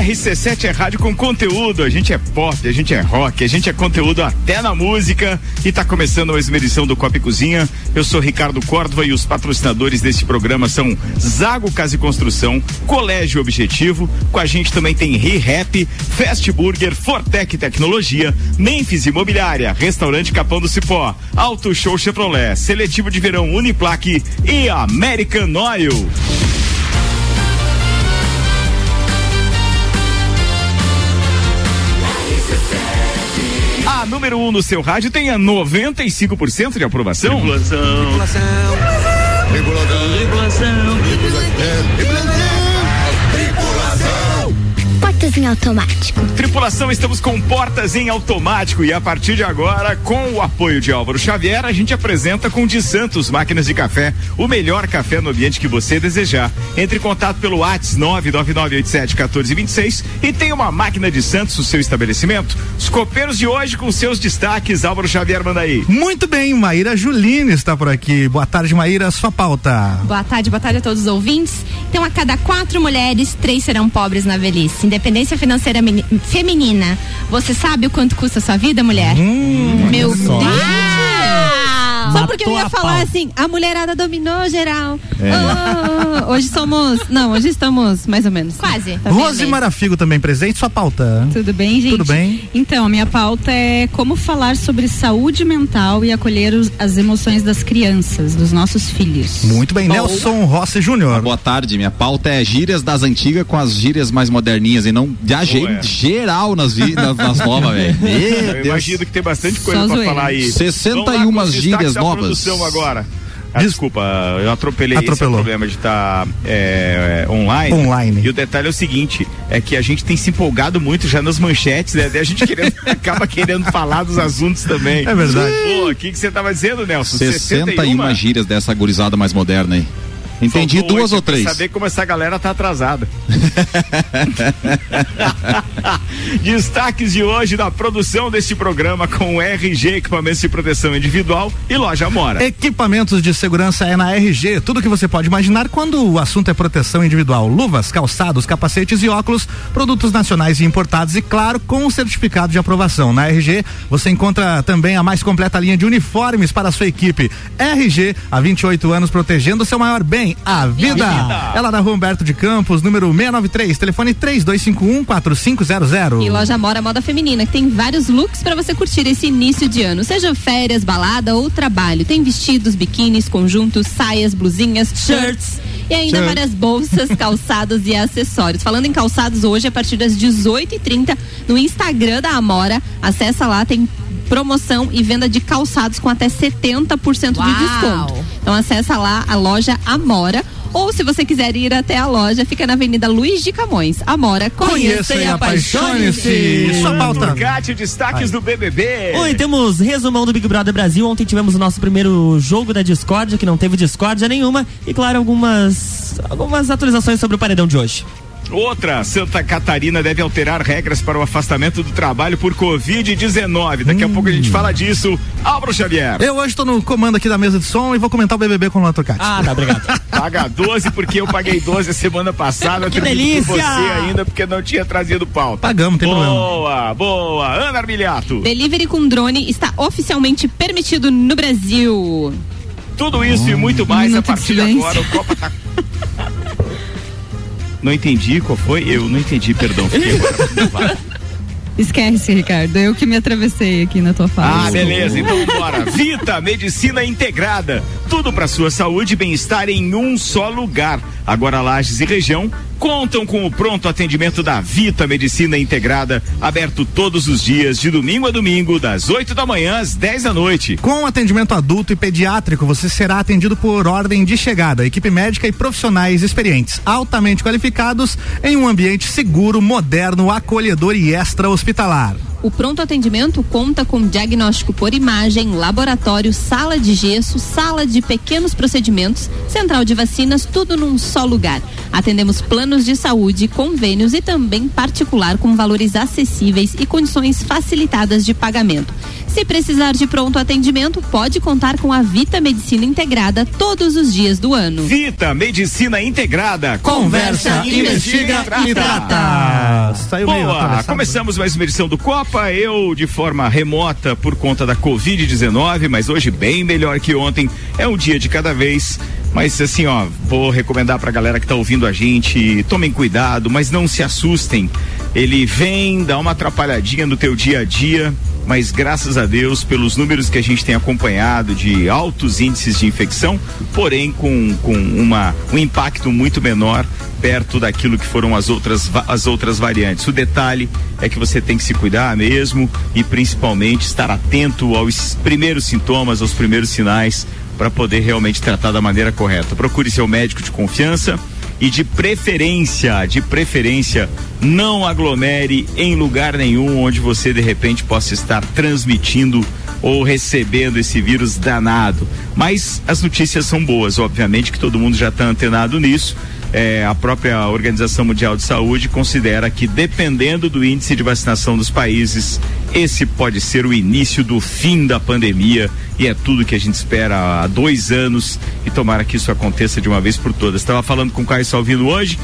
RC7 é rádio com conteúdo, a gente é pop, a gente é rock, a gente é conteúdo até na música e tá começando mais uma edição do Copa e Cozinha. Eu sou Ricardo Córdova e os patrocinadores deste programa são Zago Casa e Construção, Colégio Objetivo, com a gente também tem ReHap, Fast Burger, Fortec Tecnologia, Memphis Imobiliária, Restaurante Capão do Cipó, Auto Show Chevrolet, Seletivo de Verão Uniplaque e American Oil. Número 1 um no seu rádio tem a 95% de aprovação. Tripulação. Tripulação. Tripulação. Tripulação. Tripulação portas em automático. Tripulação, estamos com portas em automático e a partir de agora, com o apoio de Álvaro Xavier, a gente apresenta com de Santos Máquinas de Café, o melhor café no ambiente que você desejar. Entre em contato pelo WhatsApp 999871426 e tem uma máquina de Santos no seu estabelecimento. Os copeiros de hoje com seus destaques, Álvaro Xavier manda aí. Muito bem, Maíra Juline está por aqui. Boa tarde, Maíra, sua pauta. Boa tarde, boa tarde a todos os ouvintes. Então, a cada quatro mulheres, três serão pobres na velhice, independente independência financeira feminina. Você sabe o quanto custa a sua vida, mulher? Hum, Meu Deus! Só porque eu ia falar pau. assim, a mulherada dominou geral. É. Oh, hoje somos. Não, hoje estamos mais ou menos. Quase. Tá Rose Marafigo também presente, sua pauta. Tudo bem, gente? Tudo bem. Então, a minha pauta é como falar sobre saúde mental e acolher os, as emoções das crianças, dos nossos filhos. Muito bem, Boa. Nelson Rossi Júnior. Boa tarde, minha pauta é gírias das antigas com as gírias mais moderninhas e não viajei geral nas, nas, nas novas, velho. Eu imagino que tem bastante coisa Só pra zoeira. falar aí. 61 gírias novas. Produção agora. Ah, desculpa, eu atropelei Atropelou. esse problema de estar tá, é, é, online. Online. E o detalhe é o seguinte: é que a gente tem se empolgado muito já nas manchetes, né? A gente querendo, acaba querendo falar dos assuntos também. É verdade. Pô, o que, que você estava dizendo, Nelson? 61, 61 gírias dessa gurizada mais moderna aí. Entendi Faltou duas ou três. saber como essa galera tá atrasada. Destaques de hoje da produção deste programa com RG Equipamentos de Proteção Individual e Loja Mora. Equipamentos de segurança é na RG. Tudo que você pode imaginar quando o assunto é proteção individual. Luvas, calçados, capacetes e óculos, produtos nacionais e importados e, claro, com certificado de aprovação. Na RG você encontra também a mais completa linha de uniformes para a sua equipe. RG, há 28 anos protegendo o seu maior bem a vida. Ela da Rua Humberto de Campos, número 693, telefone 3251 4500. E loja Mora Moda Feminina, que tem vários looks para você curtir esse início de ano, seja férias, balada ou trabalho. Tem vestidos, biquínis, conjuntos, saias, blusinhas, shirts e ainda Shirt. várias bolsas, calçados e acessórios. Falando em calçados, hoje a partir das 18h30 no Instagram da Amora, acessa lá, tem promoção e venda de calçados com até 70% Uau. de desconto. Então acessa lá a loja Amora ou se você quiser ir até a loja, fica na Avenida Luiz de Camões. Amora, conheça, e apaixone-se. Sua pauta. Ducati, destaques Ai. do BBB. Oi, temos resumão do Big Brother Brasil. Ontem tivemos o nosso primeiro jogo da Discord, que não teve discórdia nenhuma. E claro, algumas, algumas atualizações sobre o paredão de hoje. Outra, Santa Catarina deve alterar regras para o afastamento do trabalho por Covid-19. Daqui hum. a pouco a gente fala disso. Álvaro Xavier. Eu hoje estou no comando aqui da mesa de som e vou comentar o BBB com o Lantocati. Ah, tá, obrigado. Paga 12 porque eu paguei 12 a semana passada. que delícia! você ainda porque não tinha trazido pauta. Pagamos, tem boa, problema. Boa, boa. Ana Armiliato. Delivery com drone está oficialmente permitido no Brasil. Tudo isso oh, e muito mais a partir de agora. O Copa tá não entendi qual foi? Eu não entendi, perdão. Fiquei agora. Esquece, Ricardo. Eu que me atravessei aqui na tua fala. Ah, beleza. Então bora. Vita Medicina Integrada. Tudo para sua saúde e bem-estar em um só lugar. Agora Lages e região contam com o pronto atendimento da Vita Medicina Integrada, aberto todos os dias, de domingo a domingo, das 8 da manhã às 10 da noite. Com atendimento adulto e pediátrico, você será atendido por ordem de chegada, equipe médica e profissionais experientes, altamente qualificados, em um ambiente seguro, moderno, acolhedor e extra-hospitalar. O pronto atendimento conta com diagnóstico por imagem, laboratório, sala de gesso, sala de pequenos procedimentos, central de vacinas, tudo num só lugar. Atendemos planos de saúde, convênios e também particular com valores acessíveis e condições facilitadas de pagamento. Se precisar de pronto atendimento, pode contar com a Vita Medicina Integrada todos os dias do ano. Vita Medicina Integrada. Conversa, investiga e trata. Saiu Boa, atravessado. começamos mais uma edição do Copa, eu de forma remota por conta da Covid-19, mas hoje bem melhor que ontem, é um dia de cada vez, mas assim ó, vou recomendar pra galera que tá ouvindo a gente, tomem cuidado, mas não se assustem, ele vem, dá uma atrapalhadinha no teu dia a dia, mas graças a Deus, pelos números que a gente tem acompanhado de altos índices de infecção, porém com, com uma, um impacto muito menor perto daquilo que foram as outras, as outras variantes. O detalhe é que você tem que se cuidar mesmo e principalmente estar atento aos primeiros sintomas, aos primeiros sinais para poder realmente tratar da maneira correta. Procure seu médico de confiança e de preferência, de preferência, não aglomere em lugar nenhum onde você de repente possa estar transmitindo ou recebendo esse vírus danado. Mas as notícias são boas, obviamente que todo mundo já está antenado nisso. É, a própria Organização Mundial de Saúde considera que, dependendo do índice de vacinação dos países, esse pode ser o início do fim da pandemia e é tudo que a gente espera há dois anos e tomara que isso aconteça de uma vez por todas. Estava falando com o Caio Salvino hoje.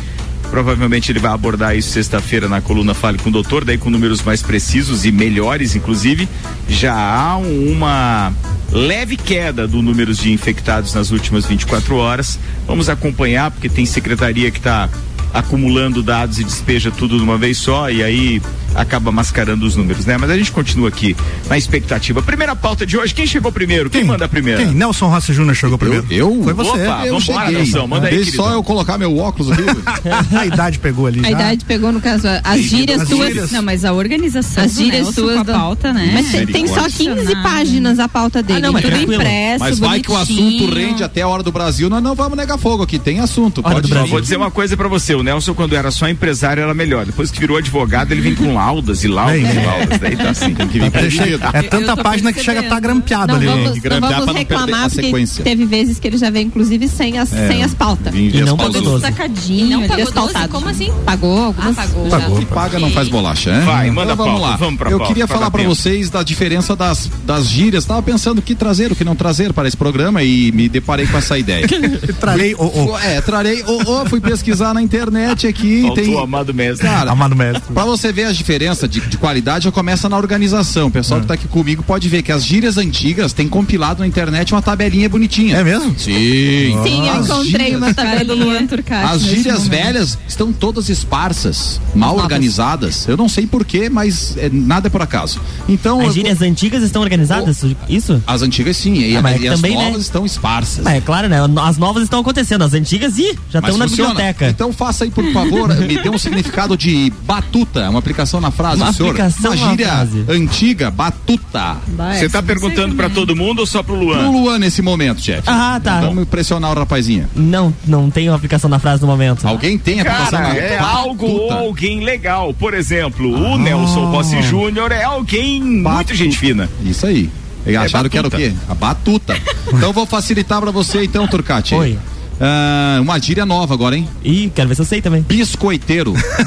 Provavelmente ele vai abordar isso sexta-feira na coluna Fale com o Doutor, daí com números mais precisos e melhores, inclusive. Já há uma leve queda do números de infectados nas últimas 24 horas. Vamos acompanhar, porque tem secretaria que está acumulando dados e despeja tudo de uma vez só e aí acaba mascarando os números, né? Mas a gente continua aqui na expectativa. Primeira pauta de hoje, quem chegou primeiro? Quem, manda primeiro? Quem? Nelson Rossi Júnior chegou primeiro. Eu? Foi você. Opa, Eu vambora, cheguei. Nelson, manda aí, Deixa só eu colocar meu óculos aqui. a idade pegou ali. A já. idade pegou, no caso, as gírias As tuas. gírias. Não, mas a organização As gírias suas com a do- pauta, né? Mas tem, tem só 15 Misericórdia. páginas a pauta dele. Ah, não, mas tudo tranquilo. impresso, Mas vai que o assunto rende até a hora do Brasil, nós não vamos negar fogo aqui. Tem assunto. Hora Pode do. Brasil. Vou dizer uma coisa pra você, o Nelson quando era só empresário era melhor, depois que virou advogado ele vem com laudas e laudas Vem, e laudas, daí tá assim. Tem que vir É, corrigido. é tanta página que chega a estar percebendo. grampeado Não ali. vamos, não grampear vamos não reclamar, porque sequência. teve vezes que ele já veio, inclusive, sem as, sem as pautas. E não pagou doze. Sacadinho. Não pagou Despautado. 12? Como assim? Pagou algumas. pagou. já. Pagou. que paga não faz bolacha, hein? Vai, manda então, vamos pauta, lá. vamos pra Eu queria falar pra vocês da diferença das, das gírias. Tava pensando o que trazer, o que não trazer para esse programa e me deparei com essa ideia. Trarei o, o É, trarei. Ô, fui pesquisar na internet aqui. Faltou tem, o amado mestre. Cara, amado mestre. Pra você ver a diferença de, de qualidade, já começa na organização. O pessoal que tá aqui comigo pode ver que as gírias antigas têm compilado na internet uma tabelinha bonitinha. É mesmo? Sim. Sim, eu encontrei gírias- uma Cara do. Luan Turcati. As gírias momento. velhas estão todas esparsas, mal organizadas. Eu não sei porquê, mas é, nada é por acaso. Então, eu As vou- gírias antigas estão organizadas? Isso? as antigas sim, e, Ah, mas e as também, né? novas estão esparsas. Mas é claro, né? As novas estão acontecendo, as antigas, ih, já estão na funciona. biblioteca. Então faça aí, por favor, me dê um significado de batuta, uma aplicação na frase, Uma senhor. aplicação uma gíria frase. antiga, batuta. Você tá perguntando pra também. todo mundo ou só pro Pro Luan? Luan nesse momento, chefe. Ah, tá. Vamos impressionar o rapazinho. Não, não tem uma aplicação na frase no momento. Alguém tem aplicação Cara, na é algo ou alguém legal. Por exemplo, o Nelson Rossi Júnior é alguém muito Batuta. gente fina. Isso aí. Eles É acharam que era o quê? A batuta. então eu vou facilitar pra você então, Turcati. Oi. Ah, uma gíria nova agora, hein? Ih, quero ver se eu sei também. Biscoiteiro.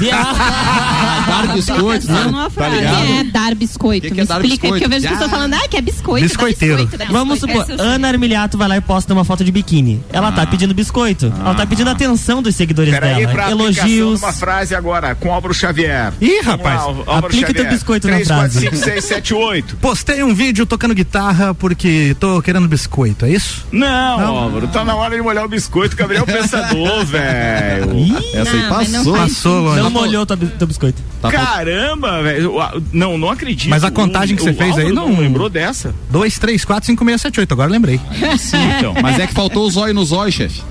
Dar biscoito, Aplicação né? Tá frase. ligado? Que é dar biscoito. Que que Me é dar explica, porque eu vejo biscoito? pessoas Ah. falando, ah, que é biscoito. Biscoiteiro. biscoito, dá Vamos biscoito. supor, sei. Ana Armiliato vai lá e posta uma foto de biquíni. Ela tá pedindo biscoito. Ela tá pedindo atenção dos seguidores Peraí, dela. pra Elogios. numa frase agora, com Álvaro Xavier. Ih, Vamos rapaz. lá, Álvaro Aplica teu biscoito na 3, 4, frase. 5, 6, 7, 8. Postei um vídeo tocando guitarra porque tô querendo biscoito, é isso? Não, Não. Álvaro, tá na hora de molhar o biscoito, Gabriel Pensador, velho. Ih, Essa aí Não, não passou. Passou longe. não molhou teu, teu biscoito. Tá Caramba, velho. Não, não acredito. Mas a contagem que você fez aí não- não lembrou dessa. 2, 3, 4, 5, 6, 7, 8. Agora lembrei. Sim, então. Mas é que faltou o zóio no zóio, chefe.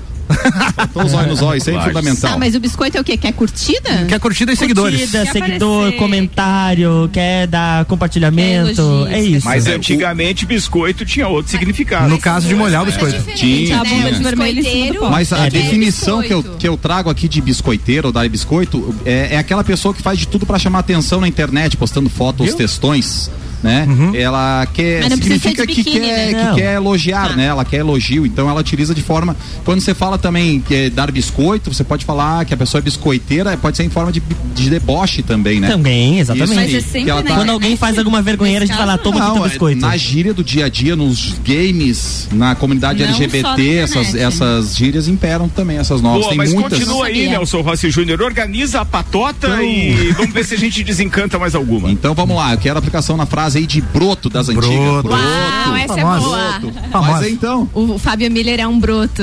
Faltou o zóio no zóio, isso aí é fundamental. Tá, mas o biscoito é o quê? Quer curtida? Quer curtida e seguidores. Curtida, Quer seguidor, aparecer. comentário, quer dar compartilhamento. É isso. Mas É, antigamente biscoito tinha outro significado. No caso de molhar o biscoito. Tinha, A tinha. vermelho do pó. Mas a É, definição que eu, biscoito. que eu trago aqui de biscoiteiro ou dar biscoito é, é aquela pessoa que faz de tudo pra chamar atenção na internet, postando fotos, Viu? textões. Né? Ela quer significa de que biquíni, quer, né? que quer elogiar, Tá. né? Ela quer elogio, então ela utiliza de forma quando você fala também que é dar biscoito, você pode falar que a pessoa é biscoiteira, pode ser em forma de, de deboche também, né? Também, exatamente. Mas é que sempre ela na tá- Quando alguém faz alguma vergonheira, a gente fala, toma aqui teu Não, é biscoito. na gíria do dia a dia, nos games, na comunidade Não LGBT, essas, internet. essas gírias imperam também, essas novas. Boa, Tem mas muitas. continua aí. Nelson Rossi Júnior. Organiza a patota Então- e vamos ver se a gente desencanta mais alguma. Então vamos lá, eu quero a aplicação na frase aí de broto das antigas. Broto. Uau, essa é Famosa. boa. Mas Famosa. aí, então, O Fábio Miller é um broto.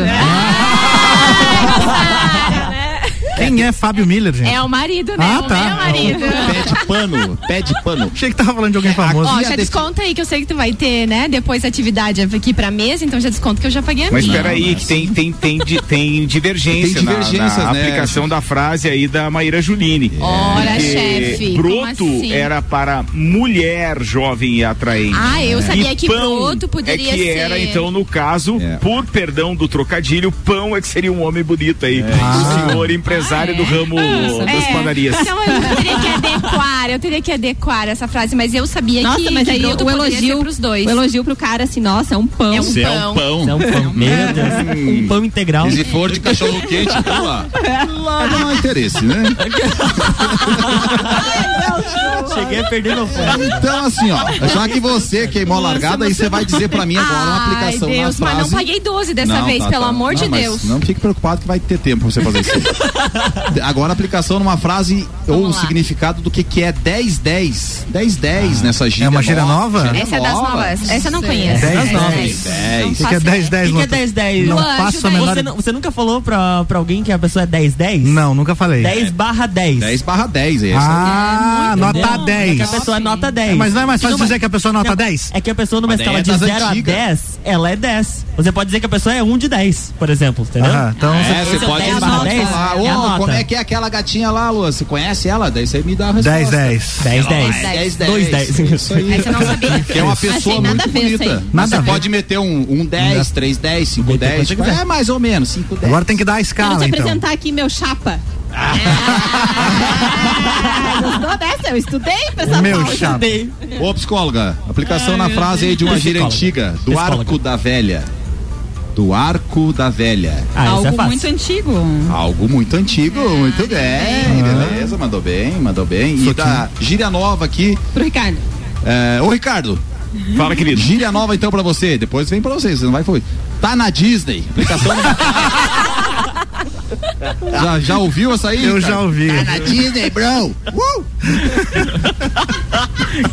Quem é Fábio Miller, gente? É o marido, né? Ah, o tá. meu marido. pede pano, pede pano. Achei que tava falando de alguém famoso. Ó, já desconta aí que eu sei que tu vai ter, né? Depois atividade aqui pra mesa, então já desconto que eu já paguei a Mas minha. espera aí, que tem, tem, tem, tem divergência, Tem divergências, na, na né? aplicação da frase aí da Maíra Juline. Ora, Porque chefe, como Broto assim? era para mulher jovem e atraente. Ah, eu sabia E que pão broto poderia é que ser. era, então, no caso, É. por perdão do trocadilho, pão é que seria um homem bonito aí. Ah. O senhor empresário Ah, é? do ramo das É, padarias. Então eu teria que adequar, eu teria que adequar essa frase, mas eu sabia Nossa, que, mas aí o elogio, pros dois. o elogio pro cara assim, nossa, é um pão. É um Você é um pão. Isso é um pão. Meu Deus. Um pão integral. E se for de cachorro quente, então lá. Lá não há interesse, né? Cheguei a perder meu fone. Então, assim, ó, já que você queimou a largada, aí você vai dizer pra mim agora uma aplicação Ai, Deus, na mas frase. não paguei 12 dessa Não, vez, tá, pelo tá. amor Não, de mas Deus. Não fique preocupado que vai ter tempo pra você fazer isso. Agora a aplicação numa frase ou lá. significado do que, que é 10-10. 10-10 nessa gíria. é uma gíria nova? Gíria Essa é das nova. novas. Essa eu não conheço. Dez Essa novas. é Dez. Não O que, é faço 10, 10 O que, é 10-10? Não faço a menor Você, você nunca falou pra, pra alguém que a pessoa é 10-10? Não, nunca falei. 10 barra 10. 10 barra 10, é essa. Ah, nota Entendeu? É que a 10. pessoa é nota 10. Mas não é mais fácil dizer que a pessoa nota Não, 10? É que a pessoa numa escala é de das 0 a antigas. 10, ela é 10. Você pode dizer que a pessoa é 1 de 10, por exemplo, entendeu? Então É, Esse você é pode 10 barra 10, falar, é nota. como é que é aquela gatinha lá, Lua? Você conhece ela? Daí você me dá a resposta. 10, 10. 10, 10. 10, 2, 10. Isso aí. Essa eu não sabia. Que é uma pessoa nada muito bonita. Nada você pode meter um, um 10, 3, 10, 5, Meter 10. quanto você Tipo, quiser. é mais ou menos, 5, 10. Agora tem que dar a Quero escala, te então. apresentar aqui meu chapa. Ah, Gostou dessa? Eu estudei pra essa Meu chapa. Ô, psicóloga, aplicação na frase aí de uma gíria antiga. Do Psicóloga. arco da velha. Do arco da velha. Ah, é Algo fácil. muito antigo. Algo muito antigo, muito bem, beleza, mandou bem, mandou bem. E da gíria nova aqui. Pro Ricardo. É, ô, Ricardo, Fala, querido. gíria nova então pra você. Depois vem pra você, você não vai foi. Tá na Disney. Aplicação. já, já ouviu essa aí? Eu já Ricardo? ouvi. Tá na Disney, bro. Uh!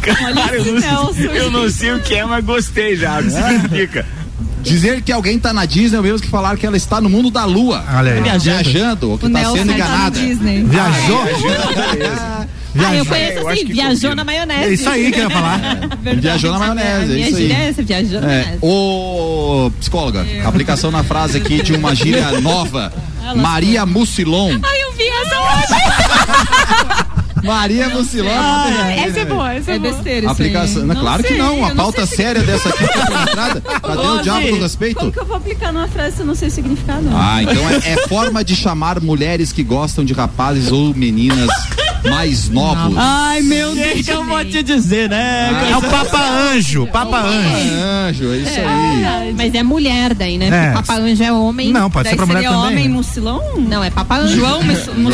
Cara, eu, não sei, eu não sei o que é, mas gostei já. O que significa? Dizer que alguém tá na Disney é o mesmo que falar que ela está no mundo da lua. Olha aí. Viajando. Viajando, ou que O tá Nelson sendo tá enganada. Disney. Viajou? Ah, eu Viajou. conheço eu acho assim, que viajou combina. na maionese. É isso aí que eu ia falar. Viajou na maionese, é Minha isso é aí. essa, viajou na É, maionese. ô psicóloga, aplicação na frase aqui de uma gíria nova. Maria Mucilon. Ai, eu vi essa hoje. Maria Mucilon. Essa é boa, essa é, É boa. besteira isso Aplicação. Não, claro que sei, não. Uma eu pauta sei séria dessa aqui foi penetrada. Cadê o diabo do Como respeito? que eu vou aplicar numa frase se eu não sei o significado? Ah, então é, é forma de chamar mulheres que gostam de rapazes ou meninas mais novos. Ai, meu Deus. que eu vou te dizer, né? É o Papa Anjo, Papa Anjo. Anjo, é isso aí. Mas é mulher daí, né? É. Porque Papa Anjo é homem. Não, pode Daí ser pra mulher também. homem mucilão? Não, é Papa Anjo. João,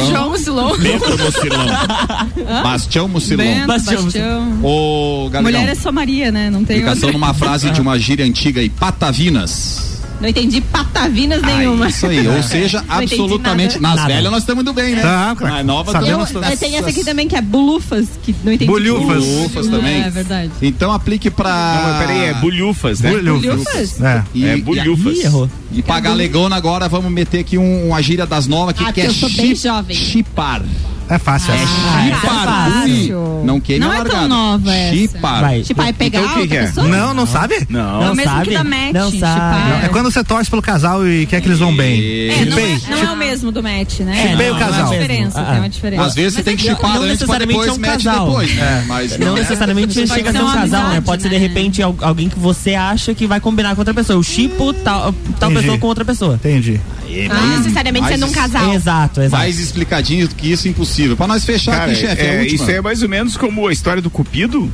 João Mucilão. Bento Mocilão. Bastião Mucilon. Bento, Bastião. Bastião. Ô. Mulher é só Maria, né? Não tem Aplicação outra. numa frase de uma gíria antiga aí, patavinas. Não entendi patavinas nenhuma. Ah, isso aí, ou seja, Não absolutamente. nada. Nas Nada. velhas nós estamos indo bem, né? Tá, cara. Nas novas Sabemos também. todas. Tem essa aqui também que é bulufas, que não entendi. Bulhufas. Ufas também. É verdade. Então aplique pra. Não, peraí, é bulhufas, né? Bulhufas. É. E, É e- bulhufas. Ih, errou. E pra galegona agora vamos meter aqui um, uma gíria das novas aqui Ah, que é porque eu sou bem chip- jovem. chipar. É fácil. Ah, é Chipar. fácil. Não queime Não a é tão largada. nova essa. Chipar. Vai. Tipo, aí pegar Então o que outra que é? pessoa? Não, não sabe? Não. É Não o mesmo sabe? que da match. Não sabe. É quando você torce pelo casal e quer que eles vão bem. É, não, Chipei. é, não é o mesmo do match, né? É, Chipei não, o não casal. é Tem uma mesmo. diferença, Ah, tem ah. uma diferença. Às vezes você tem que não- chipar não antes pra necessariamente depois é um casal. depois. né? Mas Não necessariamente chega a ser um casal, né? Pode ser de né? repente al- alguém que você acha que vai combinar com outra pessoa. Eu chipo tal, pessoa com outra pessoa. Entendi. Não necessariamente Mas sendo um casal. Exato, exato. Mais explicadinho do que isso, impossível. Pra nós fechar Cara, aqui, chefe. é, última. isso é mais ou menos como a história do Cupido.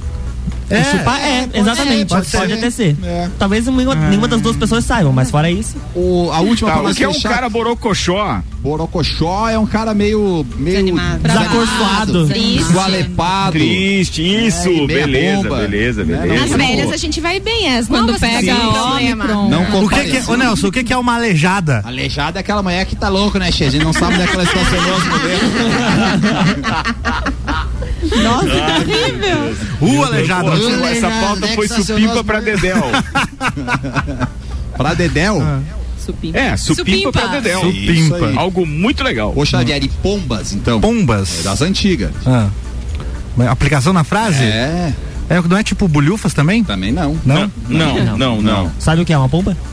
É, chupar é, exatamente. pode Pode, ser. até ser. É. Talvez nenhuma, nenhuma das duas pessoas saibam, mas fora isso. O, a última Tá, pra o nós que é um cara borocochó? Borocochó é um cara meio. meio Desanimado. Desacorçoado. Triste. Esgualepado. Triste, isso, É, e meia beleza, bomba. beleza, Né, beleza. Nas velhas a gente vai bem, as Quando novas pega a problema. Não O que que é, ô Nelson, o que que é uma aleijada? Aleijada é aquela mulher que tá louco, né, Che? A gente não sabe onde é que ela estacionou as Nossa, que terrível. Uh, aleijada. Pô, Aleijada, essa pauta foi supimpa pra mulheres. Dedéu. Pra Dedéu? Supim. É, supimpa Supimpa. pra Dedéu. Supimpa. Algo muito legal. Ô, Xavier, e pombas, então? Pombas. É das antigas. Ah. Aplicação na frase? É, É, não é tipo bolhufas também? também não. Não? Não, não, não. Sabe o que é uma pomba?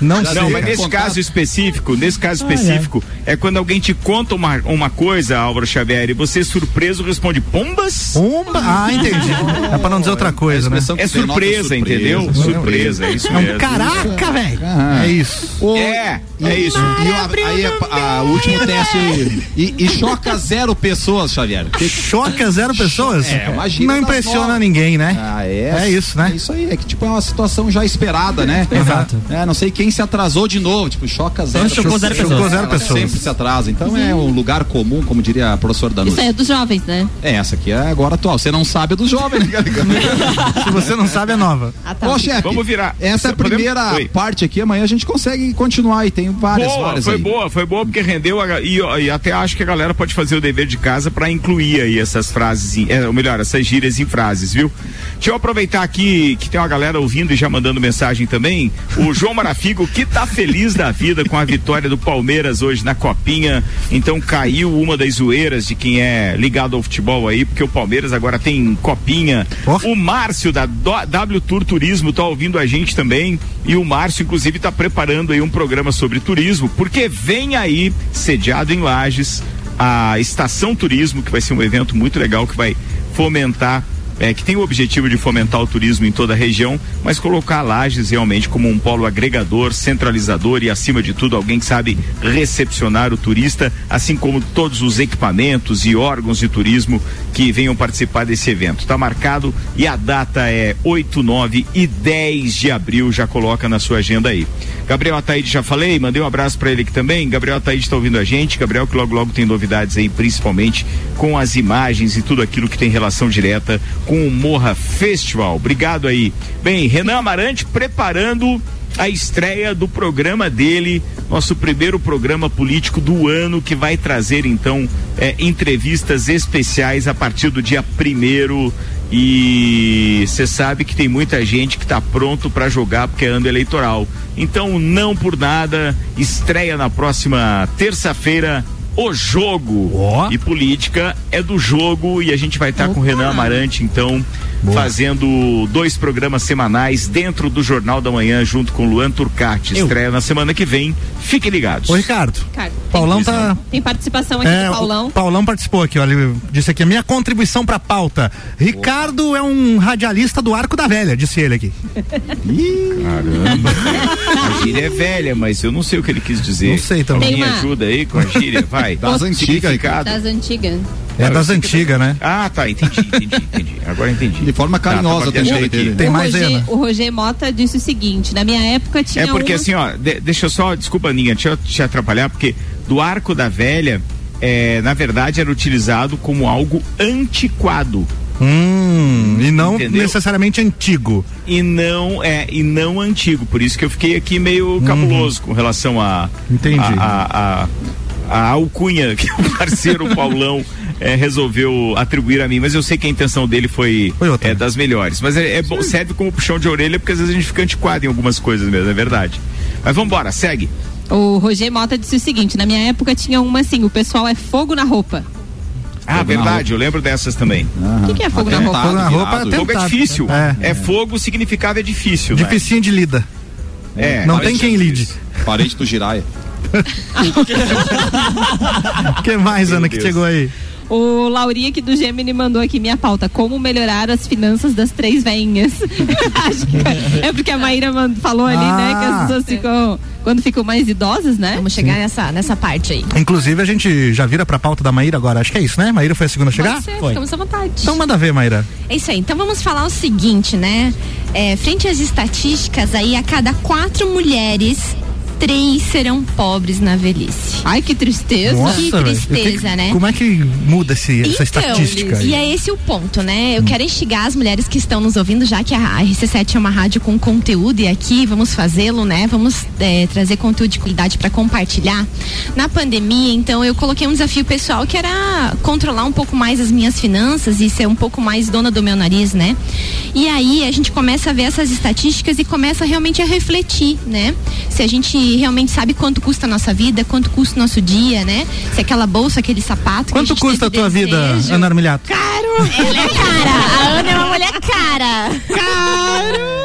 Não, sei. Não, mas nesse Contato. caso específico, nesse caso específico, é quando alguém te conta uma, uma coisa, Álvaro Xavier, e você surpreso responde pombas? Pomba? Ah, entendi. É pra não dizer outra coisa, né? É que denota surpresa, entendeu? Surpresa, é isso É um mesmo. caraca, velho. Ah. É isso. Ô, É, é isso. E, o- aí a, a último teste. E, e choca zero pessoas, Xavier. Que- Choca zero pessoas? É, Não impressiona ninguém, né? Ah, é. É isso, né? É isso aí. É que, tipo, é uma situação já esperada, né? Exato. É, não sei quem se atrasou de novo. Tipo, choca zero. Chocou zero Chocou pessoas. zero Ela pessoas. Sempre se atrasa. Então é um lugar comum, como diria a professora Isso Danusa. aí é dos jovens, né? É, essa aqui é agora atual. Você não sabe é do jovem, né? Se você não sabe, é nova. Ah, tá. Ô, chefe. Vamos virar. Essa é a Podemos- primeira Oi. parte aqui. Amanhã a gente consegue continuar e tem várias, Boa, várias foi aí. boa, foi boa porque rendeu a- e, e até acho que a galera pode fazer o dever de casa pra incluir aí essas frases, é, ou melhor, essas gírias em frases, viu? Deixa eu aproveitar aqui que tem uma galera ouvindo e já mandando mensagem também. O João Marafigo que tá feliz da vida com a vitória do Palmeiras hoje na Copinha. Então caiu uma das zoeiras de quem é ligado ao futebol aí, porque o Palmeiras agora tem Copinha. O Márcio da W Tour Turismo tá ouvindo a gente também e o Márcio inclusive tá preparando aí um programa sobre turismo, porque vem aí sediado em Lages a Estação Turismo, que vai ser um evento muito legal que vai fomentar é, que tem o objetivo de fomentar o turismo em toda a região, mas colocar Lages realmente como um polo agregador, centralizador e, acima de tudo, alguém que sabe recepcionar o turista, assim como todos os equipamentos e órgãos de turismo que venham participar desse evento. Está marcado e a data é 8, 9 e 10 de abril, já coloca na sua agenda aí. Gabriel Ataíde, já falei, mandei um abraço para ele aqui também. Gabriel Ataíde está ouvindo a gente. Gabriel que logo logo tem novidades aí, principalmente com as imagens e tudo aquilo que tem relação direta com o Morra Festival. Obrigado aí. Bem, Renan Amarante preparando a estreia do programa dele, nosso primeiro programa político do ano, que vai trazer então eh, entrevistas especiais a partir do dia primeiro. E você sabe que tem muita gente que está pronto para jogar porque é ano eleitoral. Então, não por nada, estreia na próxima terça-feira o jogo. Ó. E política é do jogo e a gente vai estar com o Renan Amarante, então, fazendo dois programas semanais dentro do Jornal da Manhã, junto com Luan Turcati. Estreia na semana que vem. Fiquem ligados. Ô, Ricardo. Cara, Paulão tem, tá. tem participação aqui É, do o Paulão. Paulão participou aqui, olha, ele disse aqui, a minha contribuição pra pauta. Ricardo é um radialista do Arco da Velha, disse ele aqui. Caramba. a gíria é velha, mas eu não sei o que ele quis dizer. Não sei também. Tem Me uma- ajuda aí com a gíria, vai. Das antigas, Significado. Das antigas. É das antigas, né? Ah, tá, entendi, entendi, entendi. Agora entendi. De forma Tá, carinhosa também. viajando aqui. dele. Tem o mais Roger, Ana? o Roger Mota disse o seguinte: na minha época tinha. É porque uma- assim, ó, de- deixa eu só, desculpa, Ninha, deixa eu te atrapalhar, porque do arco da velha, é, na verdade, era utilizado como algo antiquado. Hum, e não Entendeu? necessariamente antigo. E não é e não antigo, por isso que eu fiquei aqui meio cabuloso com relação a Entendi. a, a, a, a alcunha que o parceiro Paulão eh, resolveu atribuir a mim, mas eu sei que a intenção dele foi, Foi eh, das melhores. Mas é, é bom, serve como puxão de orelha, porque às vezes a gente fica antiquado em algumas coisas mesmo, é verdade. Mas vamos embora, segue. O Roger Mota disse o seguinte: na minha época tinha uma assim, o pessoal é fogo na roupa. Ah, Fogo verdade, eu lembro dessas também. O que, que é fogo na roupa? Fogo na roupa é Fogo é difícil. É. É, fogo, significado é difícil. né? Dificinho de lida. É. Não tem quem lide. Parente do Giraia. O que mais, Meu Ana, que chegou aí? O Lauri aqui do Gemini mandou aqui minha pauta: como melhorar as finanças das três veinhas. Acho que é porque a Maíra falou ali, né? Que as Ah. pessoas ficam. Quando ficam mais idosas, né? Vamos chegar nessa, nessa parte aí. Inclusive, a gente já vira pra pauta da Maíra agora. Acho que é isso, né? Maíra foi a segunda a chegar? Ser, Foi. ficamos à vontade. Então manda ver, Maíra. É isso aí. Então vamos falar o seguinte, né? É, frente às estatísticas, aí a cada quatro mulheres, três serão pobres na velhice. Ai, que tristeza. que velho. tristeza, tenho- né? Como é que muda esse, essa estatística? aí? E é esse o ponto, né? Eu quero instigar as mulheres que estão nos ouvindo, já que a RC7 é uma rádio com conteúdo e aqui vamos fazê-lo, né? Vamos é, trazer conteúdo de qualidade para compartilhar. Na pandemia, então, eu coloquei um desafio pessoal que era controlar um pouco mais as minhas finanças e ser um pouco mais dona do meu nariz, né? E aí a gente começa a ver essas estatísticas e começa realmente a refletir, né? Se a gente realmente sabe quanto custa a nossa vida, quanto custa o nosso dia, né? Se aquela bolsa, aquele sapato. que Quanto gente custa a tua vida, desejo- Ana Armilhato? ela é cara. A Ana é uma mulher cara. Caro.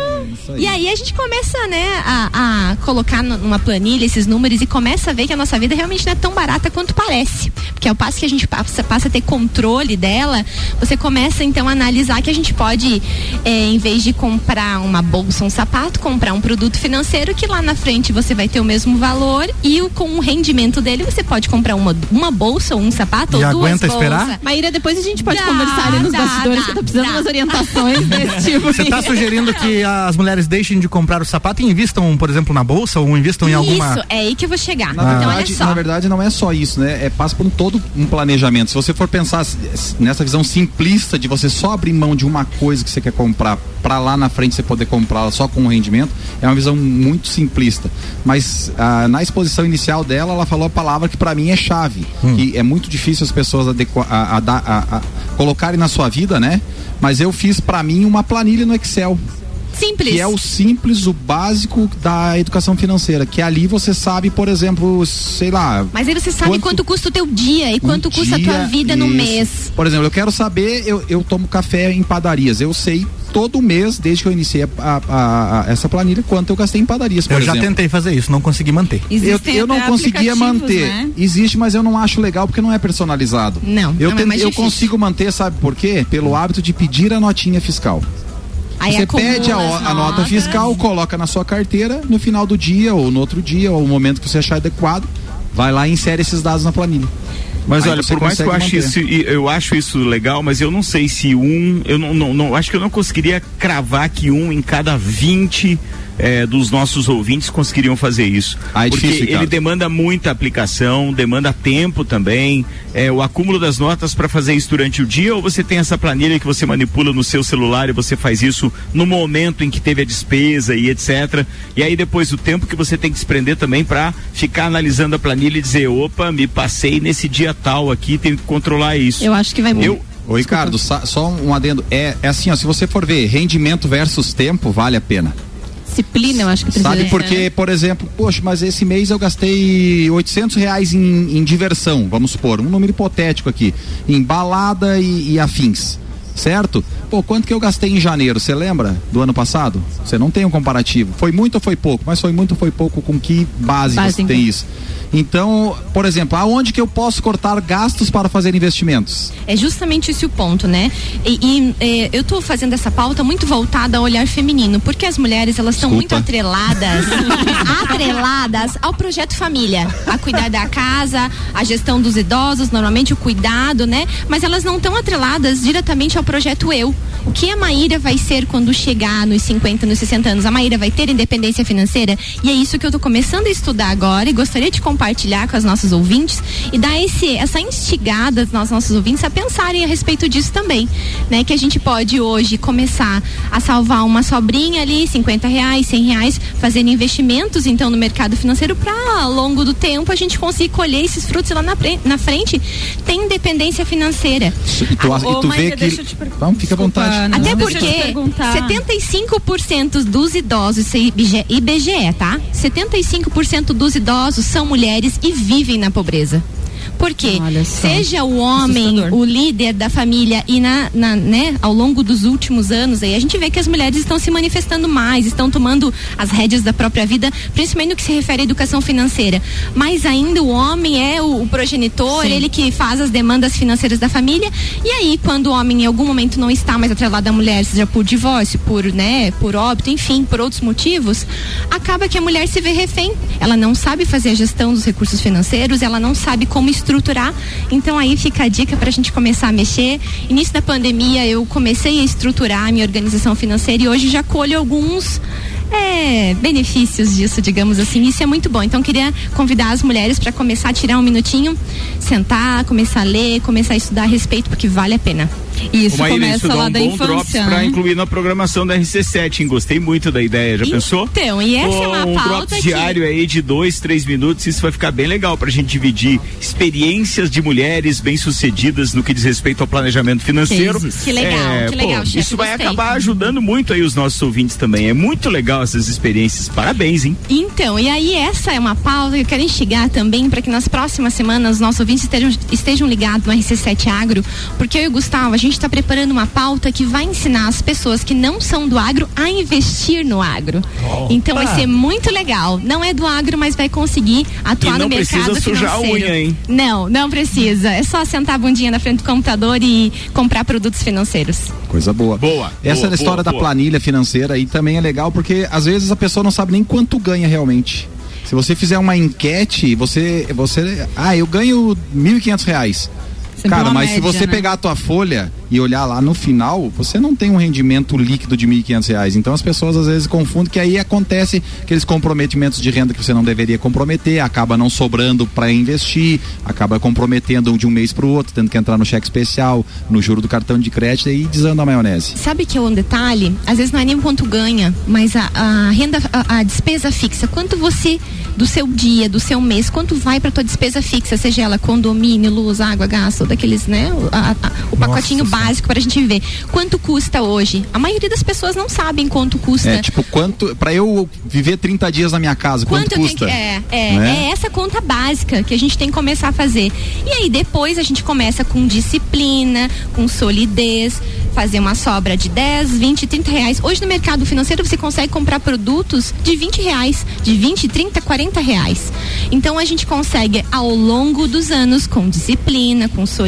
E aí a gente começa, né, a, a colocar nu- numa planilha esses números e começa a ver que a nossa vida realmente não é tão barata quanto parece. Porque ao passo que a gente passa, passa a ter controle dela, você começa então a analisar que a gente pode, é, em vez de comprar uma bolsa, um sapato, comprar um produto financeiro que lá na frente você vai ter o mesmo valor e o- com o rendimento dele você pode comprar uma, uma bolsa ou um sapato E ou duas aguenta bolsas. esperar? Maíra, depois a gente pode Dá, conversar ali nos dá, bastidores, dá, que eu tô precisando dá. de umas orientações desse tipo. Você está sugerindo que as mulheres deixem de comprar o sapato e invistam, por exemplo, na bolsa ou invistam em alguma. Isso, é aí que eu vou chegar. Na, então, olha verdade, só. na verdade, não é só isso, né? É, passa por um todo um planejamento. Se você for pensar nessa visão simplista de você só abrir mão de uma coisa que você quer comprar para lá na frente você poder comprá-la só com o rendimento, é uma visão muito simplista. Mas ah, na exposição inicial dela, ela falou a palavra que para mim é chave, que é muito difícil as pessoas adequa- a- a a- a- colocarem na sua vida, né? Mas eu fiz para mim uma planilha no Excel Simples. que é o simples, o básico da educação financeira, que ali você sabe, por exemplo, sei lá. Mas aí você sabe Quanto- quanto, custa o teu dia e quanto um custa a tua dia, vida no isso. mês. Por exemplo, eu quero saber, eu, eu tomo café em padarias, eu sei todo mês, desde que eu iniciei a- a- a- essa planilha, quanto eu gastei em padarias, por Eu já exemplo. tentei fazer isso, não consegui manter. Eu, Existem eu não conseguia manter. né? Existe, mas eu não acho legal porque não é personalizado. Não, eu, não é tento- mais eu consigo manter, sabe por quê? Pelo hábito de pedir a notinha fiscal. Aí Você pede a, a nota fiscal, coloca na sua carteira, no final do dia, ou no outro dia, ou no momento que você achar adequado, vai lá e insere esses dados na planilha. Mas Aí olha, por mais que eu ache isso, eu acho isso legal, mas eu não sei se um, eu não, não, não- acho que eu não conseguiria cravar que um em cada 20 eh, dos nossos ouvintes conseguiriam fazer isso. Ah, é porque difícil, ele demanda muita aplicação, demanda tempo também, eh, o acúmulo das notas para fazer isso durante o dia, ou você tem essa planilha que você manipula no seu celular e você faz isso no momento em que teve a despesa e etc. E aí depois o tempo que você tem que desprender também para ficar analisando a planilha e dizer, opa, me passei nesse dia tal aqui, tenho que controlar isso. Eu acho que vai Eu, Ô Ricardo, só um adendo. É, é assim, ó, se você for ver rendimento versus tempo, vale a pena. Disciplina, eu acho que precisa Sabe porque, né? por exemplo, poxa, mas esse mês eu gastei 800 reais em, em diversão, vamos supor, um número hipotético aqui, em balada e, e afins, certo? Pô, quanto que eu gastei em janeiro, você lembra do ano passado? Você não tem um comparativo. Foi muito ou foi pouco? Mas foi muito ou foi pouco com que base, Base você em tem que? isso? Então, por exemplo, aonde que eu posso cortar gastos para fazer investimentos? É justamente esse o ponto, né? E, e, eh, eu tô fazendo essa pauta muito voltada ao olhar feminino, porque as mulheres elas estão muito atreladas, atreladas ao projeto família, a cuidar da casa, a gestão dos idosos, normalmente o cuidado, né? Mas elas não estão atreladas diretamente ao projeto eu. O que a Maíra vai ser quando chegar nos 50, nos 60 anos? A Maíra vai ter independência financeira? E é isso que eu tô começando a estudar agora e gostaria de compartilhar com os nossos ouvintes e dar esse, essa instigada aos nossos ouvintes a pensarem a respeito disso também, né? Que a gente pode hoje começar a salvar uma sobrinha ali, 50 reais, 100 reais, fazendo investimentos então no mercado financeiro para ao longo do tempo a gente conseguir colher esses frutos e lá na, na frente tem independência financeira. E tu, Ah, e tu vê que. Te per- Vamos, fica à vontade. Desculpa, Até Não, porque deixa eu te perguntar. 75% dos idosos, isso é IBGE, IBGE, tá? 75% dos idosos são mulheres e vivem na pobreza. Por quê? Olha só. Seja o homem, Assustador. o líder da família e na, na- né, ao longo dos últimos anos aí, a gente vê que as mulheres estão se manifestando mais, estão tomando as rédeas da própria vida, principalmente no que se refere à educação financeira. Mas ainda o homem é o, o progenitor, ele que faz as demandas financeiras da família. E aí, quando o homem em algum momento não está mais atrelado à mulher, seja por divórcio, por, né, por óbito, enfim, por outros motivos, acaba que a mulher se vê refém. Ela não sabe fazer a gestão dos recursos financeiros, ela não sabe como estruturar. Então aí fica a dica para a gente começar a mexer. Início da pandemia eu comecei a estruturar a minha organização financeira e hoje já colho alguns é, benefícios disso, digamos assim. Isso é muito bom. Então queria convidar as mulheres para começar a tirar um minutinho, sentar, começar a ler, começar a estudar a respeito, porque vale a pena. Isso Maíra, começa isso dá lá um da bom drops infância. pra né? incluir na programação da RC7, hein? Gostei muito da ideia, já pensou? Então, e essa é uma um pauta drops que- diário aí de dois, três minutos, isso vai ficar bem legal pra gente dividir experiências de mulheres bem-sucedidas no que diz respeito ao planejamento financeiro. Que legal, que legal, chefe, Isso vai gostei. acabar ajudando muito aí os nossos ouvintes também. É muito legal essas experiências. Parabéns, hein? Então, e aí essa é uma pauta que eu quero instigar também para que nas próximas semanas os nossos ouvintes estejam, estejam ligados no RC7 Agro, porque eu e o Gustavo, a gente está preparando uma pauta que vai ensinar as pessoas que não são do agro a investir no agro. Então vai ser muito legal. Não é do agro, mas vai conseguir atuar E no mercado precisa sujar a financeiro. unha, hein? Não, não precisa. É só sentar a bundinha na frente do computador e comprar produtos financeiros. Coisa boa. Boa, Essa boa, é a história boa, da boa. planilha financeira aí também é legal porque às vezes a pessoa não sabe nem quanto ganha realmente. Se você fizer uma enquete, você, você, ah, eu ganho 1.500 reais. Sempre Cara, mas se média, você né? pegar a tua folha e olhar lá no final, você não tem um rendimento líquido de 1.500 reais. Então as pessoas às vezes confundem que aí acontece aqueles comprometimentos de renda que você não deveria comprometer, acaba não sobrando para investir, acaba comprometendo de um mês para o outro, tendo que entrar no cheque especial, no juro do cartão de crédito e desanda a maionese. Sabe que é um detalhe? Às vezes não é nem quanto ganha, mas a, a renda, a, a despesa fixa. Quanto você, do seu dia, do seu mês, quanto vai para tua despesa fixa? Seja ela condomínio, luz, água, gás, ou daqueles, né? O, a- a- o pacotinho básico para a gente ver. Quanto custa hoje? A maioria das pessoas não sabem quanto custa. É, tipo, quanto. Pra eu viver 30 dias na minha casa, quanto, Quanto custa? que. É, é, Né? é essa conta básica que a gente tem que começar a fazer. E aí depois a gente começa com disciplina, com solidez, fazer uma sobra de 10, 20, 30 reais. Hoje no mercado financeiro você consegue comprar produtos de 20 reais, de 20, 30, 40 reais. Então a gente consegue ao longo dos anos, com disciplina, com solidez,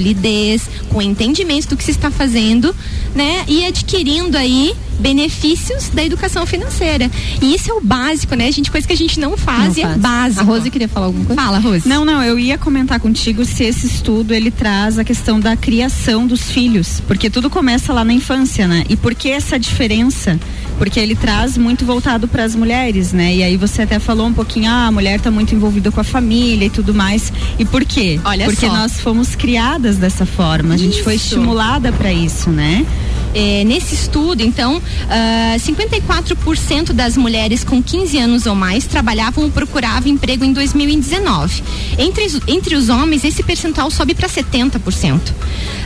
com entendimento do que se está fazendo, né? E adquirindo aí benefícios da educação financeira. E isso é o básico, né, gente? Coisa que a gente não faz Não e é faz. básico. A Rose queria falar alguma coisa? Fala, Rose. Não, não, eu ia comentar contigo se esse estudo ele traz a questão da criação dos filhos, porque tudo começa lá na infância, né? E por que essa diferença? Porque ele traz muito voltado para as mulheres, né? E aí você até falou um pouquinho, ah, a mulher está muito envolvida com a família e tudo mais. E por quê? Olha porque só. nós fomos criadas dessa forma, a gente foi Isso. estimulada para isso, né? É, nesse estudo, então, ah, 54% das mulheres com 15 anos ou mais trabalhavam ou procuravam emprego em 2019. Entre, os- entre os homens, esse percentual sobe para 70%.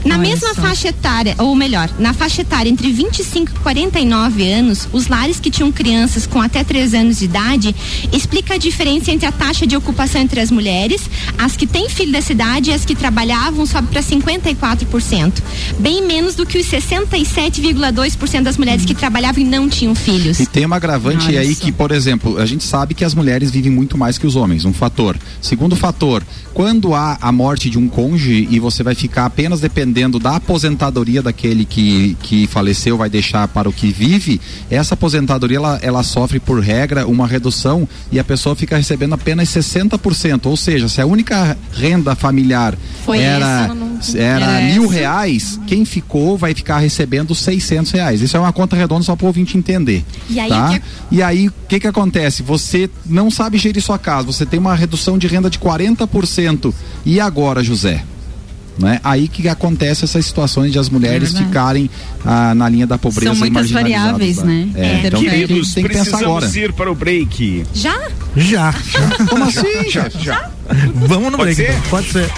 Na Olha mesma só. faixa etária, ou melhor, na faixa etária entre 25 e 49 anos, os lares que tinham crianças com até 3 anos de idade explica a diferença entre a taxa de ocupação entre as mulheres, as que têm filho dessa idade e as que trabalhavam sobe para 54%. Bem menos do que os 67,2% das mulheres que trabalhavam e não tinham filhos. E tem uma agravante Olha aí só. que, por exemplo, a gente sabe que as mulheres vivem muito mais que os homens, um fator. Segundo fator, quando há a morte de um cônjuge e você vai ficar apenas dependendo da aposentadoria daquele que, que faleceu, vai deixar para o que vive, essa aposentadoria ela, ela sofre por regra uma redução e a pessoa fica recebendo apenas 60%. Ou seja, se a única renda familiar Foi era, essa, não- era Era mil essa. reais, quem ficou vai ficar recebendo 600 reais. Isso é uma conta redonda só para o ouvinte entender. E aí, tá? o que- E aí, o que que acontece? Você não sabe gerir sua casa, você tem uma redução de renda de 40%. E agora, José? Né? Aí que acontece essas situações de as mulheres É ficarem ah, na linha da pobreza São muitas variáveis, né? É, É, então tem, Queridos, tem que pensar agora. ir para o break. Já? Já. Como assim? Já, já. Vamos no Pode break. ser? então. Pode ser.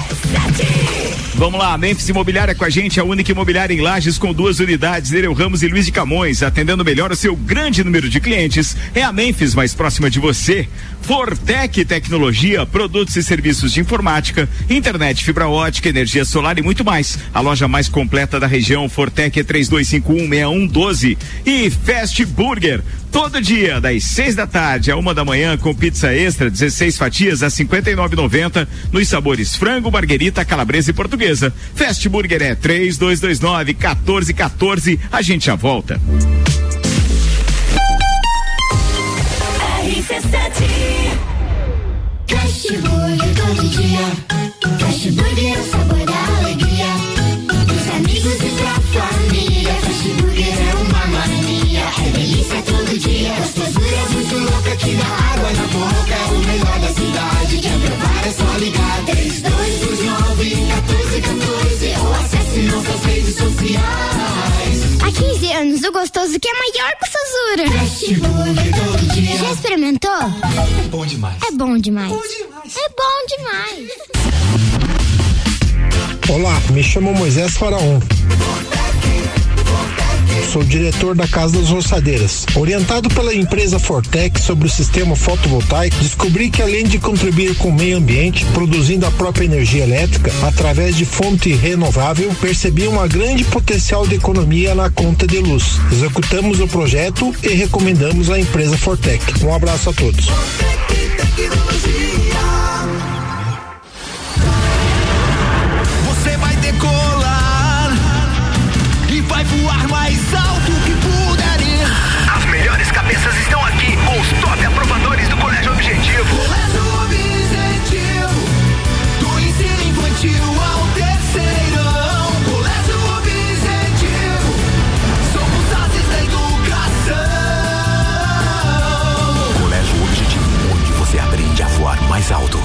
Vamos lá, Memphis Imobiliária com a gente, a única imobiliária em Lages com duas unidades, Nereu Ramos e Luiz de Camões, atendendo melhor o seu grande número de clientes. É a Memphis mais próxima de você. Fortec Tecnologia, produtos e serviços de informática, internet, fibra ótica, energia solar e muito mais. A loja mais completa da região, Fortec é 32516112 e Fast Burger. Todo dia, das 6 da tarde a uma da manhã, com pizza extra, 16 fatias a 59,90 nos sabores frango, marguerita, calabresa e portuguesa. Fast Burger é 3229 1414. A gente já volta. Fast Burger todo dia. Fast Burger sabor que dá água na boca. É o melhor da cidade. Quer provar é só ligar. 3229 1414 ou acesse nossas redes sociais. Há 15 anos, o gostoso que é maior que o Sazura. Fast Burger todo dia. Já experimentou? É bom demais. É bom demais. É bom demais. Olá, me chamo Moisés Faraon. Sou diretor da Casa das Roçadeiras. Orientado pela empresa Fortec sobre o sistema fotovoltaico, descobri que além de contribuir com o meio ambiente, produzindo a própria energia elétrica através de fonte renovável, percebi uma grande potencial de economia na conta de luz. Executamos o projeto e recomendamos a empresa Fortec. Um abraço a todos.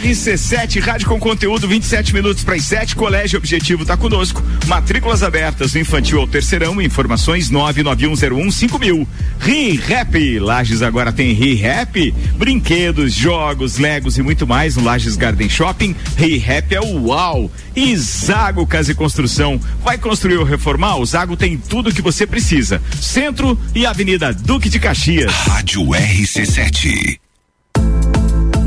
RC7, rádio com conteúdo, 27 minutos para as 7. Colégio Objetivo está conosco. Matrículas abertas infantil ao terceirão. Informações 991015000. Ri-Rap. Lages agora tem Ri-Rap. Brinquedos, jogos, legos e muito mais no Lages Garden Shopping. Ri-Rap é o uau. E Zago Casa e Construção. Vai construir ou reformar? O Zago tem tudo que você precisa. Centro e Avenida Duque de Caxias. Rádio RC7.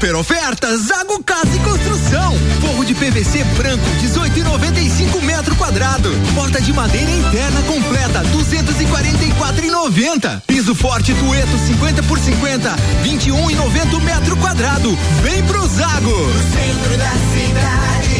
Super ofertas Zago Casa e Construção. Forro de PVC branco 18,95 metro quadrado. Porta de madeira interna completa 244,90. Piso forte Tueto 50 por 50 21,90 metro quadrado. Vem pro Zago. No centro da cidade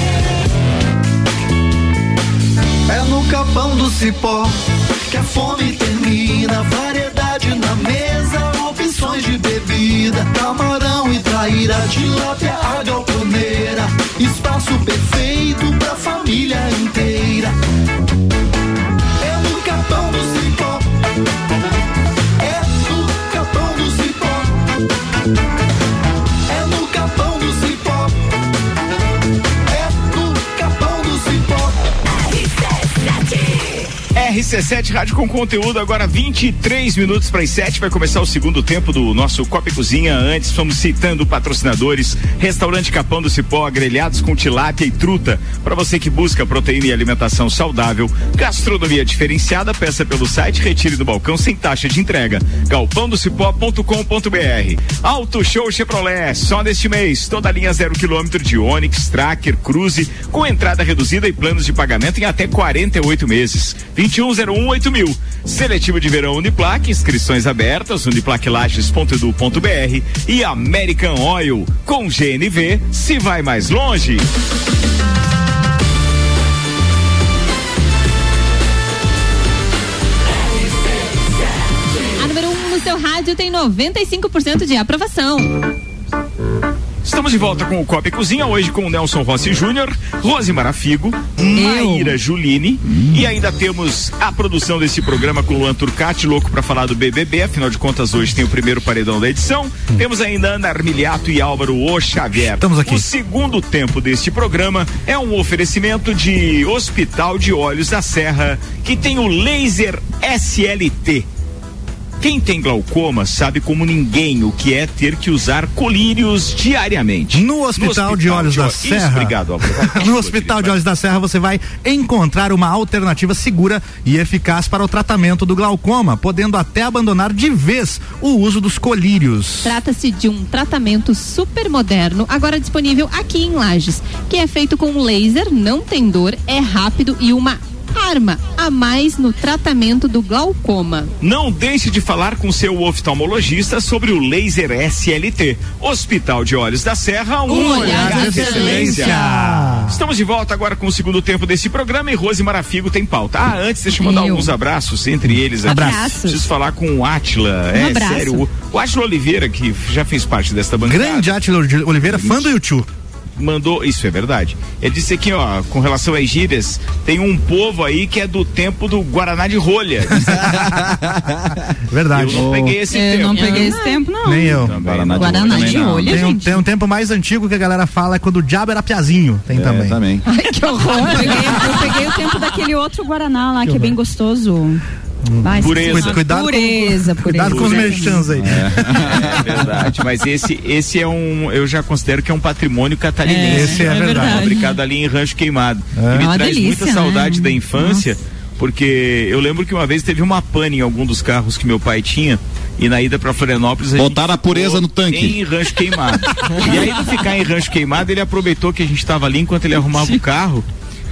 Capão do cipó que a fome termina. Variedade na mesa, opções de bebida. Camarão e traíra, tilápia, a galponeira. Espaço perfeito pra família inteira. RC7 Rádio com conteúdo, agora 23 minutos para as 7. Vai começar o segundo tempo do nosso Copa e Cozinha. Antes, fomos citando patrocinadores: Restaurante Capão do Cipó, grelhados com tilápia e truta. Para você que busca proteína e alimentação saudável, gastronomia diferenciada, peça pelo site, retire do balcão sem taxa de entrega. galpãodocipó.com.br. Auto Show Chevrolet, só neste mês, toda a linha zero quilômetro de Onix, Tracker, Cruze, com entrada reduzida e planos de pagamento em até 48 meses. 21018000. Seletivo de verão Uniplac, inscrições abertas, uniplaclages.edu.br e American Oil. Com GNV, se vai mais longe. A número 1 um no seu rádio tem 95% de aprovação. Estamos de volta com o Copa e Cozinha, hoje com o Nelson Rossi Júnior, Rose Marafigo, Maíra Juline e ainda temos a produção desse programa com o Luan Turcati, louco para falar do BBB, afinal de contas hoje tem o primeiro paredão da edição. Temos ainda Ana Armiliato e Álvaro O Xavier. Estamos aqui. O segundo tempo deste programa é um oferecimento de Hospital de Olhos da Serra, que tem o laser SLT. Quem tem glaucoma sabe como ninguém o que é ter que usar colírios diariamente. No Hospital, de Olhos da Isso, Serra. obrigado, Álvaro. no Hospital de Olhos da Serra você vai encontrar uma alternativa segura e eficaz para o tratamento do glaucoma, podendo até abandonar de vez o uso dos colírios. Trata-se de um tratamento super moderno, agora disponível aqui em Lages, que é feito com laser, não tem dor, é rápido e uma arma a mais no tratamento do glaucoma. Não deixe de falar com seu oftalmologista sobre o laser SLT. Hospital de Olhos da Serra, um, Um olhar de excelência. Estamos de volta agora com o segundo tempo desse programa e Rose Marafigo tem pauta. Ah, antes deixa eu mandar Eu. alguns abraços entre eles aqui. Abraços. Preciso falar com o Atila. Um é abraço. sério. O, o Atila Oliveira, que já fez parte desta bancada. Grande Átila Oliveira, fã do YouTube. Mandou, isso é verdade. Ele disse aqui, ó, com relação às gírias, tem um povo aí que é do tempo do Guaraná de rolha. Verdade. Eu não peguei esse Eu tempo. não peguei esse tempo, não. Nem eu. Também Guaraná não. de Guaraná rolha de também não. rolha, Tem um, tem um tempo mais antigo que a galera fala é quando o diabo era piazinho. Tem É, também. também. Ai, que horror. Eu peguei, eu peguei o tempo daquele outro Guaraná lá, que, é bem gostoso. Vai, Pureza. Cuidado com- pureza, pureza. Cuidado com os Pureza. merchans aí. É verdade, mas esse, esse é um, eu já considero que é um patrimônio catarinense. Esse é verdade. Fabricado ali em Rancho Queimado. É. E me É traz delícia, muita saudade né? da infância, porque eu lembro que uma vez teve uma pane em algum dos carros que meu pai tinha. E na ida pra Florianópolis. gente Botaram a pureza no tanque. Em rancho queimado. e aí, do ficar em rancho queimado, ele aproveitou que a gente tava ali enquanto ele arrumava o carro.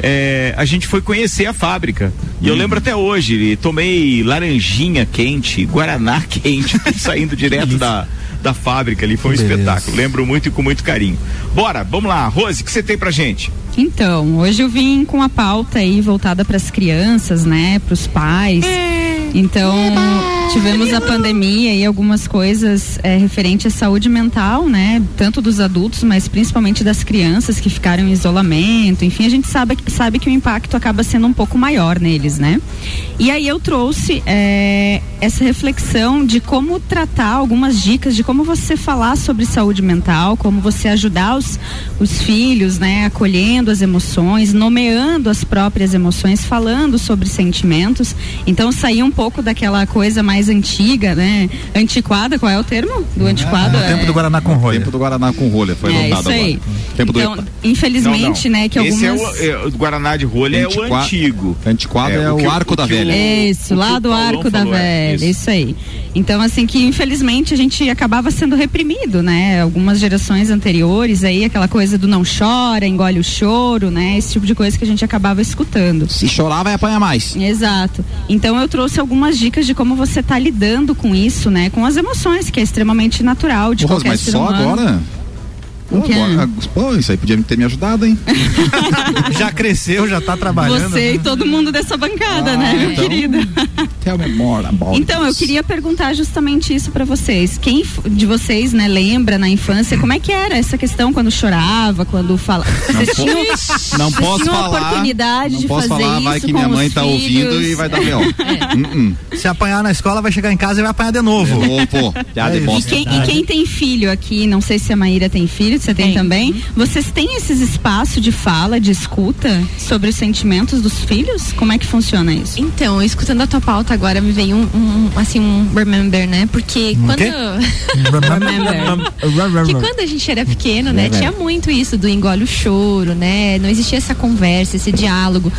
É, a gente foi conhecer a fábrica. E eu lembro até hoje, tomei laranjinha quente, guaraná quente, saindo direto da, da fábrica ali. Foi um Beleza. espetáculo. Lembro muito e com muito carinho. Bora, vamos lá. Rose, o que você tem pra gente? Então, hoje eu vim com a pauta aí voltada para as crianças, né, para os pais. Então, tivemos a pandemia e algumas coisas é, referente à saúde mental, né, tanto dos adultos, mas principalmente das crianças que ficaram em isolamento. Enfim, a gente sabe, sabe que o impacto acaba sendo um pouco maior neles, né? E aí eu trouxe é, essa reflexão de como tratar algumas dicas de como você falar sobre saúde mental, como você ajudar os, os filhos, né, acolhendo as emoções, nomeando as próprias emoções, falando sobre sentimentos. Então sair um pouco daquela coisa mais antiga, né? Antiquada, qual é o termo? Do antiquado? No tempo É- do Guaraná com rolha. Tempo do Guaraná com rolha, foi É, adotado isso aí. agora. Tempo Então, do infelizmente, né, que Esse é algumas... o, é, o Guaraná de rolha é o Antiqua- antigo. Antiquado é, o, que arco da o- velha. Isso, o lá o do Arco da é, Velha, isso. aí. Então, assim, que infelizmente a gente acabava sendo reprimido, né? Algumas gerações anteriores aí, aquela coisa do não chora, engole o choro, né? Esse tipo de coisa que a gente acabava escutando. Se chorar, vai apanhar mais. Exato. Então eu trouxe algumas dicas de como você tá lidando com isso, né? Com as emoções, que é extremamente natural de Porra, qualquer mas ser só humano. agora? Quê? Agora- Pô, isso aí podia ter me ajudado, hein? já cresceu, já tá trabalhando. Você e todo mundo dessa bancada, Ah, né, meu então. querido? Tell me more about Então, eu queria perguntar justamente isso pra vocês. Quem de vocês, né, lembra na infância como é que era essa questão quando chorava, quando fala? Vocês tinham, Não vocês posso tinham a falar. oportunidade não de posso fazer falar, isso vai que com minha mãe tá ouvindo filhos? e vai dar É. B.O. Hum, Se apanhar na escola, vai chegar em casa e vai apanhar de novo. De novo. Piada É. E quem, e quem tem filho aqui, não sei se a Maíra tem filho, você tem, também. Vocês têm esses espaços de fala, de escuta sobre os sentimentos dos filhos? Como é que funciona isso? Então, escutando a tua pauta agora, me veio um, um, assim, um remember, né? Porque Um quando. quê? que quando a gente era pequeno, né? Remember. Tinha muito isso do engole o choro, né? Não existia essa conversa, esse diálogo.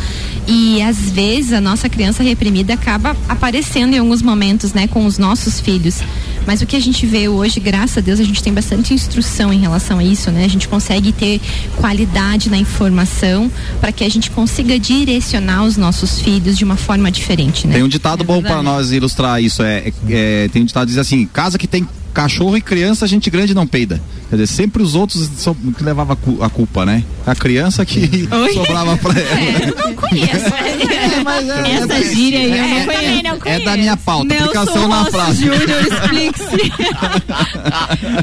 E às vezes a nossa criança reprimida acaba aparecendo em alguns momentos, né? Com os nossos filhos. Mas o que a gente vê hoje, graças a Deus, a gente tem bastante instrução em relação a isso, né? A gente consegue ter qualidade na informação para que a gente consiga direcionar os nossos filhos de uma forma diferente, né? Tem um ditado bom pra nós ilustrar isso. É, é- tem um ditado que diz assim: casa que tem cachorro e criança, gente grande não peida. Quer dizer, sempre os outros são- que levavam a, cu- a culpa, né? A criança que sobrava pra ela. não conheço. Essa gíria aí eu não conheço. É da minha pauta, Nelson aplicação na frase. Júnior, explique-se.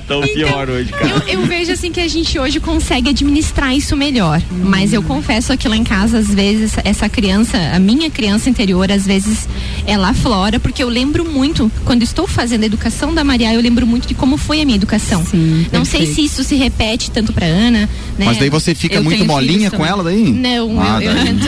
Tão pior hoje, cara. Eu, eu vejo assim que a gente hoje consegue administrar isso melhor. Mas eu confesso que lá em casa, às vezes, essa criança, a minha criança interior, às vezes, ela aflora, porque eu lembro muito, quando estou fazendo a educação da Maria, eu lembro muito de como foi a minha educação. Não sei se isso se repete tanto pra Ana, né? Mas daí você fica Eu muito molinha com ela daí? Não, Ah, eu, eu daí tento.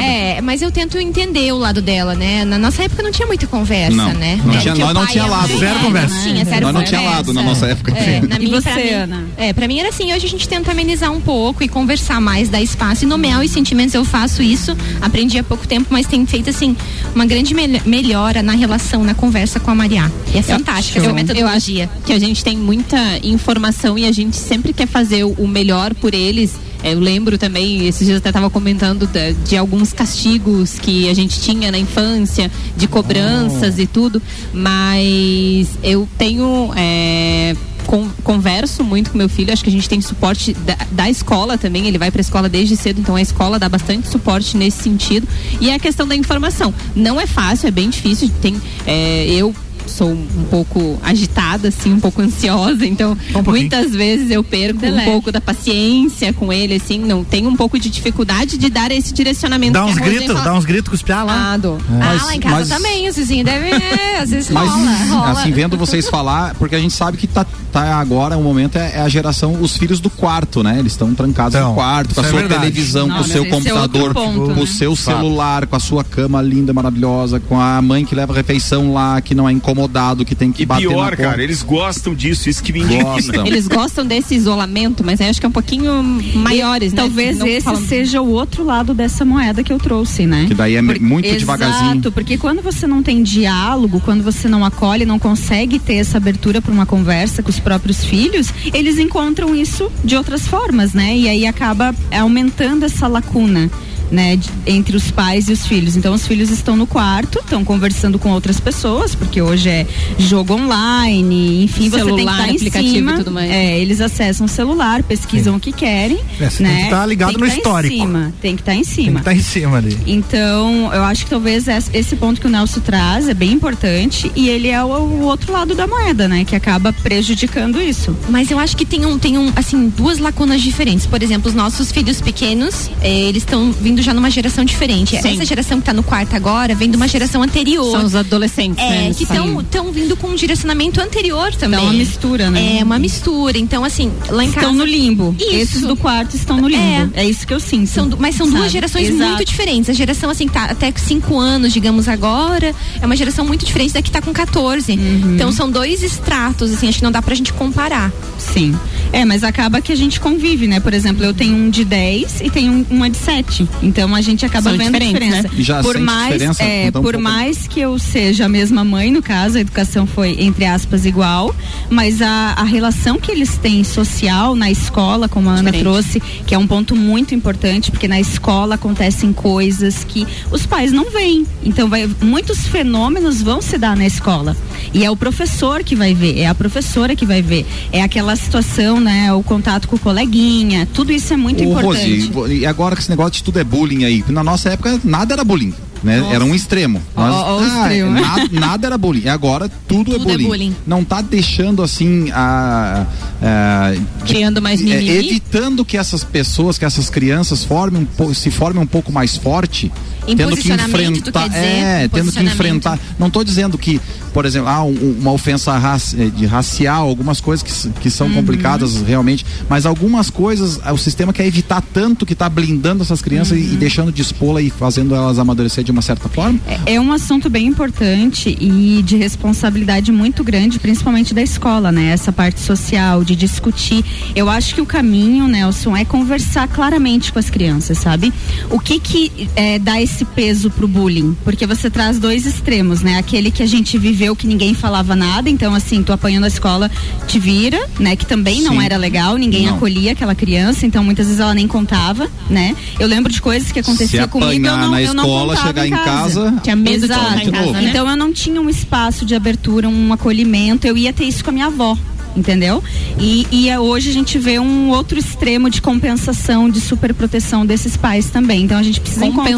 É, é, mas eu tento entender o lado dela, né? Na nossa época não tinha muita conversa, Não, né? não É, tinha- nós não tinha lado. Zero conversa. Não tinha, zero Nós não tinha lado na nossa época. É, na E minha, pra você, mim- Ana? É, pra mim era assim, hoje a gente tenta amenizar um pouco e conversar mais, dar espaço e nomear os sentimentos. Eu faço isso, aprendi há pouco tempo, mas tem feito assim, uma grande mel- melhora na relação, na conversa com a Maria. E é fantástica essa Eu, eu metodologia. que a gente tem muita informação e a gente sempre quer fazer o, melhor por eles. É, Eu lembro também, esses dias até estava comentando da- de, alguns castigos que a gente tinha na infância, de cobranças e tudo, mas eu tenho. é, con- converso muito com meu filho, acho que a gente tem suporte da, da escola também, ele vai para a escola desde cedo, então a escola dá bastante suporte nesse sentido. E a questão da informação. Não é fácil, é bem difícil. Tem, é, eu sou um pouco agitada, assim, um pouco ansiosa, então muitas vezes eu perco um pouco da paciência com ele, assim, não tenho um pouco de dificuldade de dar esse direcionamento. Dá uns gritos, fala. dá uns gritos com os piá lá. Ah, dou. ah, lá em casa também, o Zizinho deve, é, às vezes Mas, rola, rola. assim, vendo vocês falar, porque a gente sabe que tá, tá agora, o momento é, é a geração, os filhos do quarto, né? Eles estão trancados Então, no quarto, com a é sua verdade. televisão, com o seu é computador, ponto, com o né? seu celular, com a sua cama linda, maravilhosa, com a mãe que leva a refeição lá, que não é incomodado, que tem que E bater na pior, porta. cara, eles gostam disso, isso que me indigna. Gostam. Eles gostam desse isolamento, mas acho que é um pouquinho maiores, né? Talvez Não esse falam- seja o outro lado dessa moeda que eu trouxe, né? Que daí é muito Exato, devagarzinho. porque quando você não tem diálogo, quando você não acolhe, não consegue ter essa abertura para uma conversa com os próprios filhos, eles encontram isso de outras formas, né? E aí acaba aumentando essa lacuna. Né, de- entre os pais e os filhos. Então, os filhos estão no quarto, estão conversando com outras pessoas, porque hoje é jogo online, enfim, você tem que Celular, estar em aplicativo cima. e tudo mais. É, eles acessam o celular, pesquisam o que querem. É, você né? tem que estar ligado Tem no que tá histórico. Em cima, tem que estar em Tem cima. que estar em cima ali. Então, eu acho que talvez es- esse ponto que o Nelson traz é bem importante e ele é o, o outro lado da moeda, né? Que acaba prejudicando isso. Mas eu acho que tem um, tem um, assim, duas lacunas diferentes. Por exemplo, os nossos filhos pequenos, eh, eles estão vindo vindo já numa geração diferente. Sim. Essa geração que tá no quarto agora vem de uma geração anterior. São os adolescentes, É, né? que estão vindo com um direcionamento anterior também. Então, uma mistura, né? É, uma mistura. Então, assim, lá em Estão casa. no limbo. Isso. Esses do quarto estão no limbo. É, isso que eu sinto. São mas são duas sabe? gerações Exato. muito diferentes. A geração, assim, tá até 5 anos, digamos, agora, é uma geração muito diferente da que tá com 14. Uhum. Então são dois estratos, assim, acho que não dá pra gente comparar. Sim. É, mas acaba que a gente convive, né? Por exemplo, eu tenho um de 10 e tenho um- uma de 7. Então a gente acaba São vendo a diferença. né? Já por mais, diferença? é, um por mais que eu seja a mesma mãe, no caso, a educação foi, entre aspas, igual, mas a, a relação que eles têm social na escola, como a Ana Diferente. trouxe, que é um ponto muito importante, porque na escola acontecem coisas que os pais não veem. Então, vai, muitos fenômenos vão se dar na escola. E é o professor que vai ver, é a professora que vai ver. É aquela situação, né? O contato com o coleguinha, tudo isso é muito Ô, importante. Rosi, e agora que esse negócio de tudo é bullying aí, na nossa época nada era bullying. Né? Era um extremo. Ó, ó, o extremo. nada, nada era bullying. E agora tudo, é, Tudo é bullying. bullying. Não tá deixando assim a. a- Criando mais é, mimimi. evitando que essas pessoas, que essas crianças formem se formem um pouco mais forte. Em tendo que enfrentar. dizer? é, tendo que enfrentar. Não estou dizendo que, por exemplo, um- uma ofensa eh, de racial, algumas coisas que, que Uhum. são complicadas realmente, mas algumas coisas ah, o sistema quer evitar tanto que está blindando essas crianças e, Uhum. e deixando de expô-la e fazendo elas amadurecer de uma certa forma. É- É um assunto bem importante e de responsabilidade muito grande, principalmente da escola, né? Essa parte social, de discutir. Eu acho que o caminho, Nelson, é conversar claramente com as crianças, sabe? O que que é, dá esse peso pro bullying? Porque você traz dois extremos, né? Aquele que a gente viveu que ninguém falava nada, então assim, tu apanhando a escola, te vira, né? Que também não Sim. era legal, ninguém Não. acolhia aquela criança, então muitas vezes ela nem contava, né? Eu lembro de coisas que Se aconteciam comigo, eu não, na eu não escola, contava chegar em casa, Tinha medo de Exato. contar em casa, né? Então eu não tinha um espaço de abertura, um acolhimento. Eu ia ter isso com a minha avó. Entendeu? E, e é- hoje a gente vê um outro extremo de compensação, de superproteção desses pais também. Então a gente precisa encontrar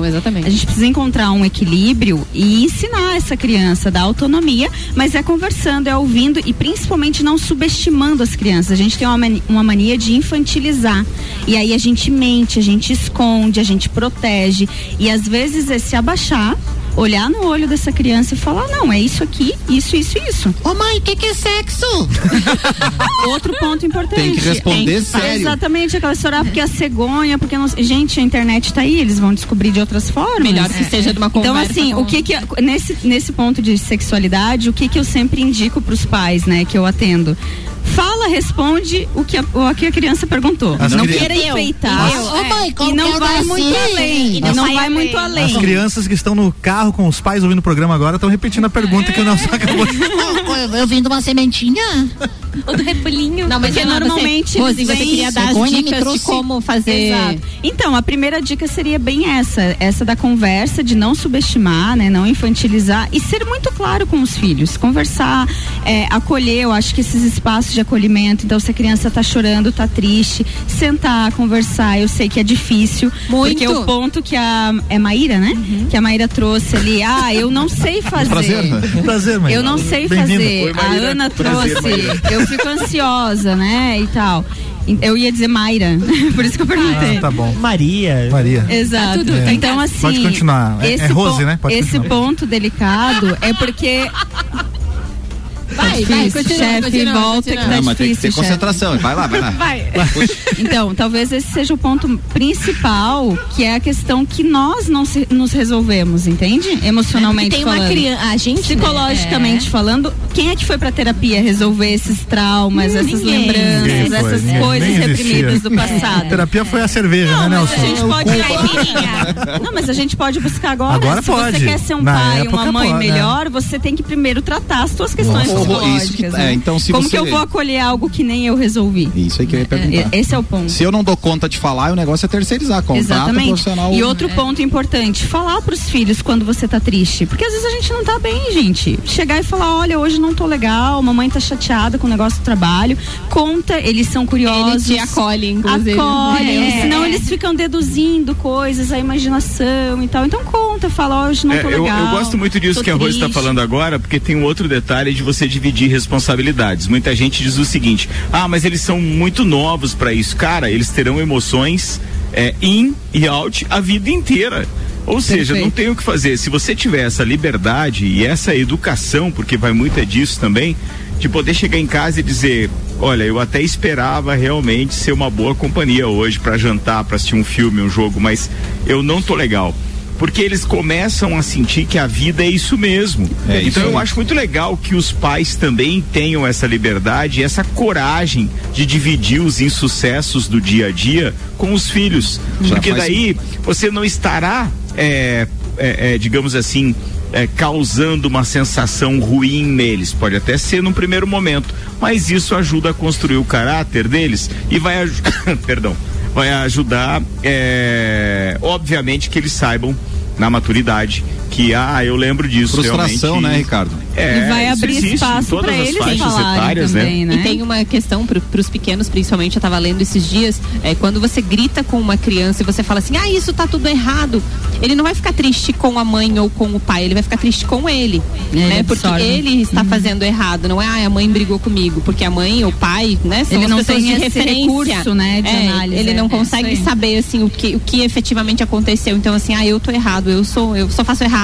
um, exatamente. a gente precisa encontrar um equilíbrio e ensinar essa criança, dar autonomia, mas é conversando, é ouvindo e principalmente não subestimando as crianças. A gente tem uma mani- uma mania de infantilizar. E aí a gente mente, a gente esconde, a gente protege. E às vezes é se abaixar. Olhar no olho dessa criança e falar, não, é isso aqui, isso, isso, isso. Ô mãe, o que, que é sexo? Outro ponto importante. Tem que responder Tem que- sério. Exatamente, aquela história, porque a cegonha, porque não, gente, a internet tá aí, eles vão descobrir de outras formas. Melhor que seja de uma Então, conversa assim, com- o que que nesse nesse ponto de sexualidade, o que que eu sempre indico pros pais, né, que eu atendo? Fala, responde o que a, o que a criança perguntou. As não queira enfeitar. Eu. Mãe, E não vai nasci? muito além. E não não vai muito além. As crianças que estão no carro com os pais ouvindo o programa agora estão repetindo a pergunta que o Nelson acabou de Eu, eu, vim de uma sementinha. O do repulinho. Não, mas Porque normalmente você, Rose, você queria dar as dicas de como fazer. Exato. Então, a primeira dica seria bem essa, essa da conversa, de não subestimar, né, não infantilizar e ser muito claro com os filhos, conversar, é, acolher. Eu acho que esses espaços de acolhimento. Então, se a criança tá chorando, tá triste, sentar, conversar. Eu sei que é difícil, Muito. porque o ponto que a é Maíra, né, que a Maíra trouxe ali, ah, eu não sei fazer. Prazer. Prazer, mãe. Eu não sei fazer. Oi, Maíra. A Ana Prazer, trouxe. Maíra. Eu fico ansiosa, né? E tal. Eu ia dizer Mayra, por isso que eu perguntei. Ah, tá bom. Maria. Maria. Exato. Tá tudo, É. Então, assim. Pode continuar. É- é Rose, né? Pode esse continuar. ponto delicado é porque. Vai, tá vai, difícil, continua, chefe, continua, volta continua. que tá Não, mas tem que ter difícil, chefe. concentração. Vai lá, vai lá. Vai. Puxa. Então, talvez esse seja o ponto principal, que é a questão que nós não se- nos resolvemos, entende? Emocionalmente Tem uma falando. criança. A gente. Psicologicamente né? falando, quem é que foi pra terapia resolver esses traumas, essas Ninguém. lembranças, Ninguém foi, essas ninguém. coisas Nem reprimidas existia. do passado? Terapia foi a cerveja, né, Nelson? a gente pode Caipirinha. Não, mas a gente pode buscar agora. Agora Se pode. você quer ser um Na pai, uma mãe pode, né? melhor, você tem que primeiro tratar as suas questões Nossa. Isso que- né? é, então, se Como você- que eu vou acolher algo que nem eu resolvi? Isso aí que eu ia perguntar. É, Esse é o ponto. Se eu não dou conta de falar, o negócio é terceirizar. Contrata um Exatamente. profissional. E outro ponto importante, falar pros filhos quando você tá triste. Porque às vezes a gente não tá bem, gente. Chegar e falar, olha, hoje não tô legal, mamãe tá chateada com o negócio do trabalho. Conta, eles são curiosos. Ele te acolhe, inclusive. Acolhem, É. senão eles ficam deduzindo coisas, a imaginação e tal. Então conta, fala, hoje não É, tô eu, legal. eu gosto muito disso que a Rose está triste. falando agora, porque tem um outro detalhe de você dividir responsabilidades. Muita gente diz o seguinte: ah, mas eles são muito novos para isso. Cara, eles terão emoções é, in e out a vida inteira. Ou seja, Perfeito. não tem o que fazer. Se você tiver essa liberdade e essa educação, porque vai muito é disso também, de poder chegar em casa e dizer, olha, eu até esperava realmente ser uma boa companhia hoje para jantar, para assistir um filme, um jogo, mas eu não tô legal. Porque eles começam a sentir que a vida é isso mesmo. É isso então eu aí. acho muito legal que os pais também tenham essa liberdade, essa coragem de dividir os insucessos do dia a dia com os filhos. Já Porque faz- daí você não estará, é, é, é, digamos assim, é, causando uma sensação ruim neles. Pode até ser num primeiro momento, mas isso ajuda a construir o caráter deles e vai, aju- perdão, vai ajudar, é, obviamente, que eles saibam na maturidade que ah eu lembro disso Frustração, realmente. né, Ricardo? É, e vai abrir espaço todas para as eles faixas falarem etárias, também, né? né? E tem uma questão para os pequenos, principalmente, eu estava lendo esses dias, é, quando você grita com uma criança e você fala assim, ah, isso tá tudo errado, ele não vai ficar triste com a mãe ou com o pai, ele vai ficar triste com ele, Ele né? Porque absorve. ele está fazendo errado, não é, ah, a mãe brigou comigo, porque a mãe ou o pai, né, são Ele as não pessoas tem de esse referência. recurso, né, de É, análise, Ele não é, é consegue saber, assim, o que, o que efetivamente aconteceu. Então, assim, ah, eu tô errado, eu sou, eu só faço errado.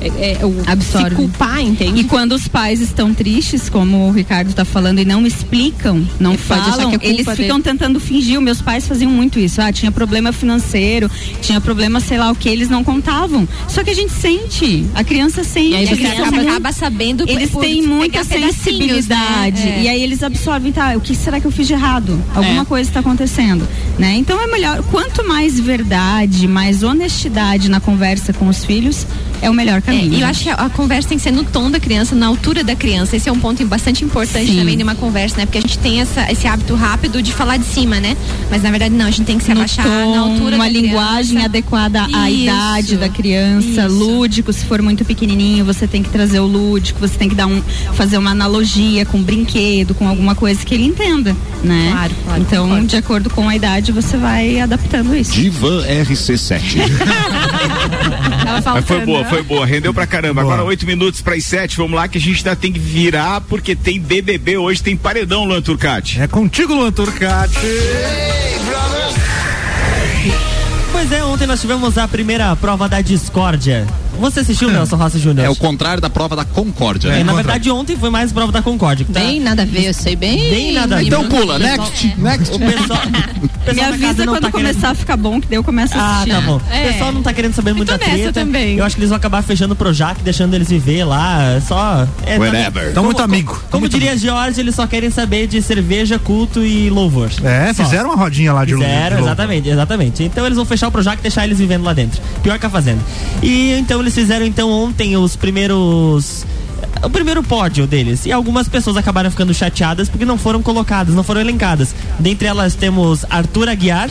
É, é, o- Absorve. Se culpar, entende? E quando os pais estão tristes, como o Ricardo está falando, e não explicam, não achar falam, que é eles ficam dele. tentando fingir. Meus pais faziam muito isso. Ah, tinha problema financeiro, tinha problema, sei lá o que, eles não contavam. Só que a gente sente, a criança sente. E aí você acaba, acaba sabendo Eles por têm muita pedacinhos, sensibilidade. né? E aí eles absorvem, tá, o que será que eu fiz de errado? Alguma É. coisa está acontecendo, né? Então é melhor, quanto mais verdade, mais honestidade na conversa com os filhos, é o melhor É, caminho. e eu né? acho que a, a conversa tem que ser no tom da criança, na altura da criança. Esse é um ponto bastante importante Sim. também de uma conversa, né? Porque a gente tem essa, esse hábito rápido de falar de cima, né? Mas na verdade não, a gente tem que se no abaixar tom, na altura uma da linguagem criança. adequada à Isso. idade da criança, Isso. lúdico, se for muito pequenininho, você tem que trazer o lúdico, você tem que dar um fazer uma analogia com um brinquedo, com alguma coisa que ele entenda, né? Claro, claro, Então, concordo. de acordo com a idade, você vai adaptando isso. Divan RC7. Ela Mas foi faltando, boa, né? foi boa, rendeu pra caramba. Boa. Agora oito minutos para as sete, vamos lá que a gente ainda tem que virar porque tem BBB hoje, tem paredão, Luan Turcati. É contigo, Luan Turcati. Pois é, ontem nós tivemos a primeira prova da discórdia. Você assistiu, Nelson Rossi Júnior? É o contrário da prova da concórdia, É, né? na verdade, ontem foi mais prova da Concórdia. tá- Bem nada a ver, eu sei bem. Bem nada a ver. Então pula, O pessoal- next, next. O pessoal, o pessoal Me avisa quando tá querendo- começar a ficar bom, que daí eu começo a Ah, assistir. tá bom. É. O pessoal não tá querendo saber muito da treta. também. Eu acho que eles vão acabar fechando o Projac, deixando eles viver lá. Só. É, tá- Whatever. Tão muito amigo. Como, Tão muito diria George, eles só querem saber de cerveja, culto e louvor. É, Só. fizeram uma rodinha lá de de Fizeram, exatamente, exatamente. Então eles vão fechar o Projac e deixar eles vivendo lá dentro. Pior que a Fazenda. E então eles fizeram então ontem os primeiros. O primeiro pódio deles. E algumas pessoas acabaram ficando chateadas porque não foram colocadas, não foram elencadas. Dentre elas temos Arthur Aguiar.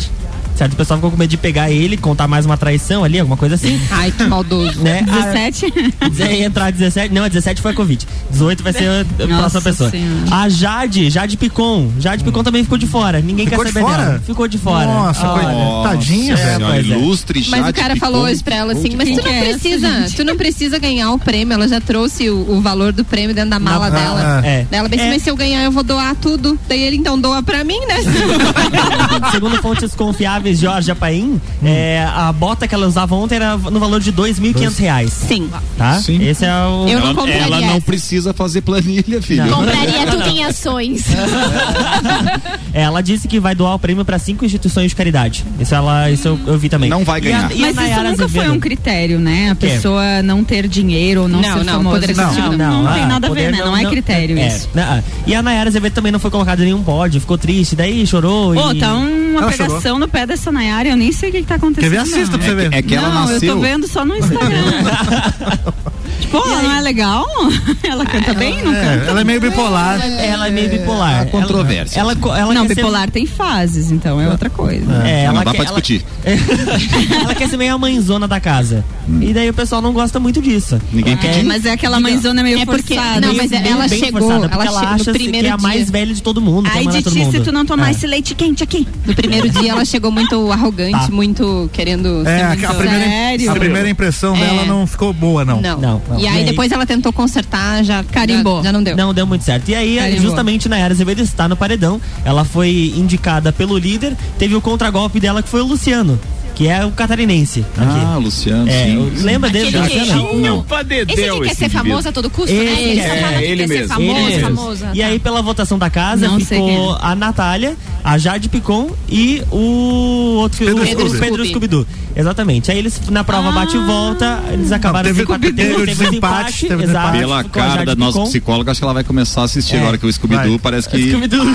Certo? O pessoal ficou com medo de pegar ele, contar mais uma traição ali, alguma coisa assim. Ai, que maldoso. né? A- 17? Ia entrar 17. Não, a 17 foi a Covid. 18 vai ser a a Nossa próxima pessoa. Senhora. A Jade, Jade Picon. Jade Picon também ficou de fora. Ninguém Ficou quer de saber fora? dela. Ficou de fora. Nossa, Olha. Tadinha, É, velho. é. ilustre Mas o Jade cara falou Picon. hoje pra ela assim, mas tu não é precisa, tu não precisa ganhar o prêmio, ela já trouxe o, o valor do prêmio dentro da mala Na- dela. ah, é. Ela pensou, É. mas se eu ganhar eu vou doar tudo. Daí ele então doa pra mim, né? Segundo fontes confiáveis, Jorge Apaim, Hum. é, a bota que ela usava ontem era no valor de 2.500 reais. Sim. Tá? Sim. Esse é o. Eu não Ela, compraria ela não precisa fazer planilha, filho. Não. Compraria tudo em ações. É, ela disse que vai doar o prêmio para cinco instituições de caridade. Isso, ela, isso eu, eu vi também. Não vai E a- ganhar. e a Mas isso nunca foi um critério, né? A pessoa não ter dinheiro ou não, Não, ser não, famosa. poder Isso aquisitivo não, não, tem ah, nada a ver, né? Não, é critério é, isso. ah. E a Nayara Azevedo também não foi colocada em nenhum pódio, ficou triste, daí chorou Pô, e... tá uma Ela pegação no pé dessa Nayara, eu nem sei o que, que tá acontecendo. Quer ver? Assista pra você ver. É que ela não, eu nasceu. tô vendo só no Instagram. tipo, ela não é legal? Ela canta bem, não É, canta? ela é meio bipolar. Ela é meio bipolar. Há controvérsias. Ela, ela, ela não, quer ser- bipolar tem fases, então é outra coisa. É, não ela dá quer, pra ela- discutir. ela quer ser meio a mãezona da casa. E daí o pessoal não gosta muito disso. Ninguém pediu. Mas é aquela mãezona meio É porque- forçada. não, mas bem- ela bem chegou, forçada, ela ela acha primeiro que é a mais velha de todo mundo. quer Ai, Diti, se tu não tomar É. esse leite quente aqui. No primeiro dia ela chegou muito arrogante, Tá. muito querendo É, muito... a primeira, Sério? a primeira impressão É. dela não ficou boa, não. Não. Não. E aí depois ela tentou consertar, já Carimbou. Já, já não deu. Não deu muito certo. E aí, Carimbou. justamente Nayara Azevedo está no paredão. Ela foi indicada pelo líder. Teve o contragolpe dela, que foi o Luciano, que é o catarinense. Ah, Luciano, É, sim. lembra dele? Aquele que- Luciano? Não. Esse que quer ser famoso a todo custo, né? Ele Ele é, só fala que ele quer ser mesmo. famoso, Ele mesmo. famoso. E aí, pela votação da casa, Não ficou a Natália, a Jade Picon e o outro Pedro o Scooby. Pedro Scooby-Doo. Exatamente. Aí eles, na prova bate e volta, eles acabaram teve- se- teve teve desempate, teve exato, desempate. Pela cara da nossa psicóloga, acho que ela vai começar a assistir É. agora que o Scooby-Doo parece que Scooby-Doo.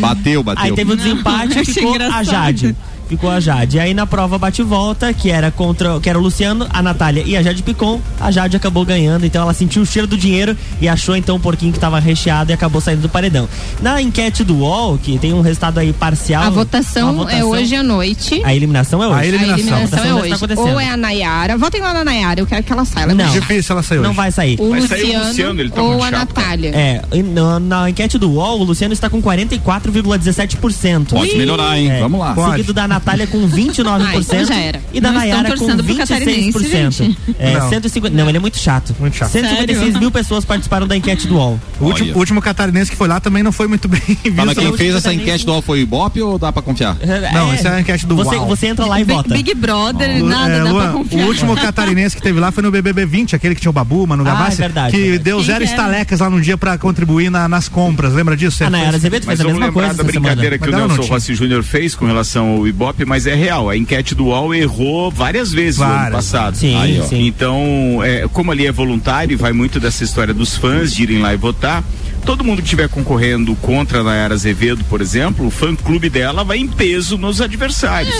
bateu, bateu. Aí teve o desempate e ficou a. Jade. Ficou a Jade. Aí na prova bate e volta, que era contra, que era o Luciano, a Natália e a Jade Picon, a Jade acabou ganhando, então ela sentiu o cheiro do dinheiro e achou então o porquinho que tava recheado e acabou saindo do paredão. Na enquete do UOL, que tem um resultado aí parcial. A votação, uma é hoje à noite. A eliminação é hoje. A eliminação. A eliminação votação é hoje. está acontecendo. Ou é a Nayara. Votem lá na Nayara, eu quero que ela saia. Ela é Não. muito Difícil ela sair Não hoje. vai sair. O Vai sair o Luciano, Luciano, ele tá ou a chato. Natália. É, e na, na enquete do UOL, o Luciano está com 44,17%. Pode melhorar, hein? É. Vamos lá. Pode. Seguido da Natália com 29% Ah, então já era. e da Nayara com torcendo pro catarinense, 26%. gente. É, Não. 150, não, ele é muito chato. Muito chato. 156 Sério? mil pessoas participaram da enquete do UOL. O último, o último catarinense que foi lá também não foi muito bem visto. Tá, mas quem Não, fez essa enquete do UOL foi o Ibope ou dá pra confiar? Não, essa é a enquete do você, UOL. Você entra lá e Big, vota. Big Brother, Lu- nada, é, dá Luan, pra confiar. o último catarinense que teve lá foi no BBB 20, aquele que tinha o Babu, Manu Ah, Gavassi, é verdade, que verdade. deu Quem zero era? estalecas lá no dia pra contribuir na- nas compras. Lembra disso? A Nayara Azevedo Mas fez a mesma coisa da essa semana. brincadeira que Mas o Nelson. Rossi Júnior fez com relação ao Ibope, mas é real. A enquete do UOL errou várias vezes no ano Várias. passado. Sim, Aí, sim. Então, é, como ali é voluntário, e vai muito dessa história dos fãs de irem lá e votar. Todo mundo que estiver concorrendo contra a Nayara Azevedo, por exemplo, o fã-clube dela vai em peso nos adversários.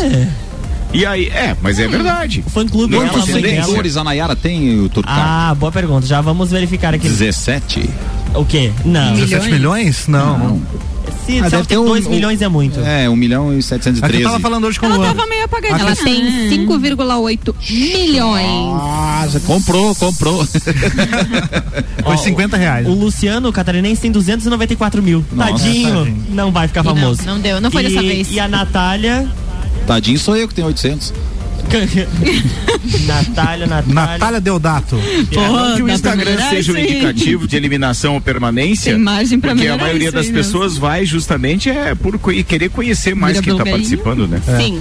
E aí, é, mas é verdade. O fã-clube Não, dela, Quantos dela. seguidores a Nayara tem, o Turcão? Ah, boa pergunta. Já vamos verificar aqui. 17. O quê? Não. 17 milhões? Não. não. Se, Ah, se deve ela ter tem um- 2 um- milhões é muito. É, 1 milhão e É que 713. eu tava falando hoje com o Ela Luan. tava meio apagadinha. Ela tem 5,8 milhões. Nossa, comprou, comprou. Foi 50 reais. O Luciano, o catarinense, tem 294 mil. Nossa, tadinho, tadinho. Não vai ficar Não, famoso. não deu, não foi E- dessa vez. E a Natália. Tadinho sou eu que tenho 800. Natália, Natália. Natália Deodato. não que o pra Instagram seja um aí. indicativo de eliminação ou permanência. Tem margem pra Porque a maioria das aí mesmo. pessoas vai justamente é por querer conhecer mais Vira quem está participando, né? Sim.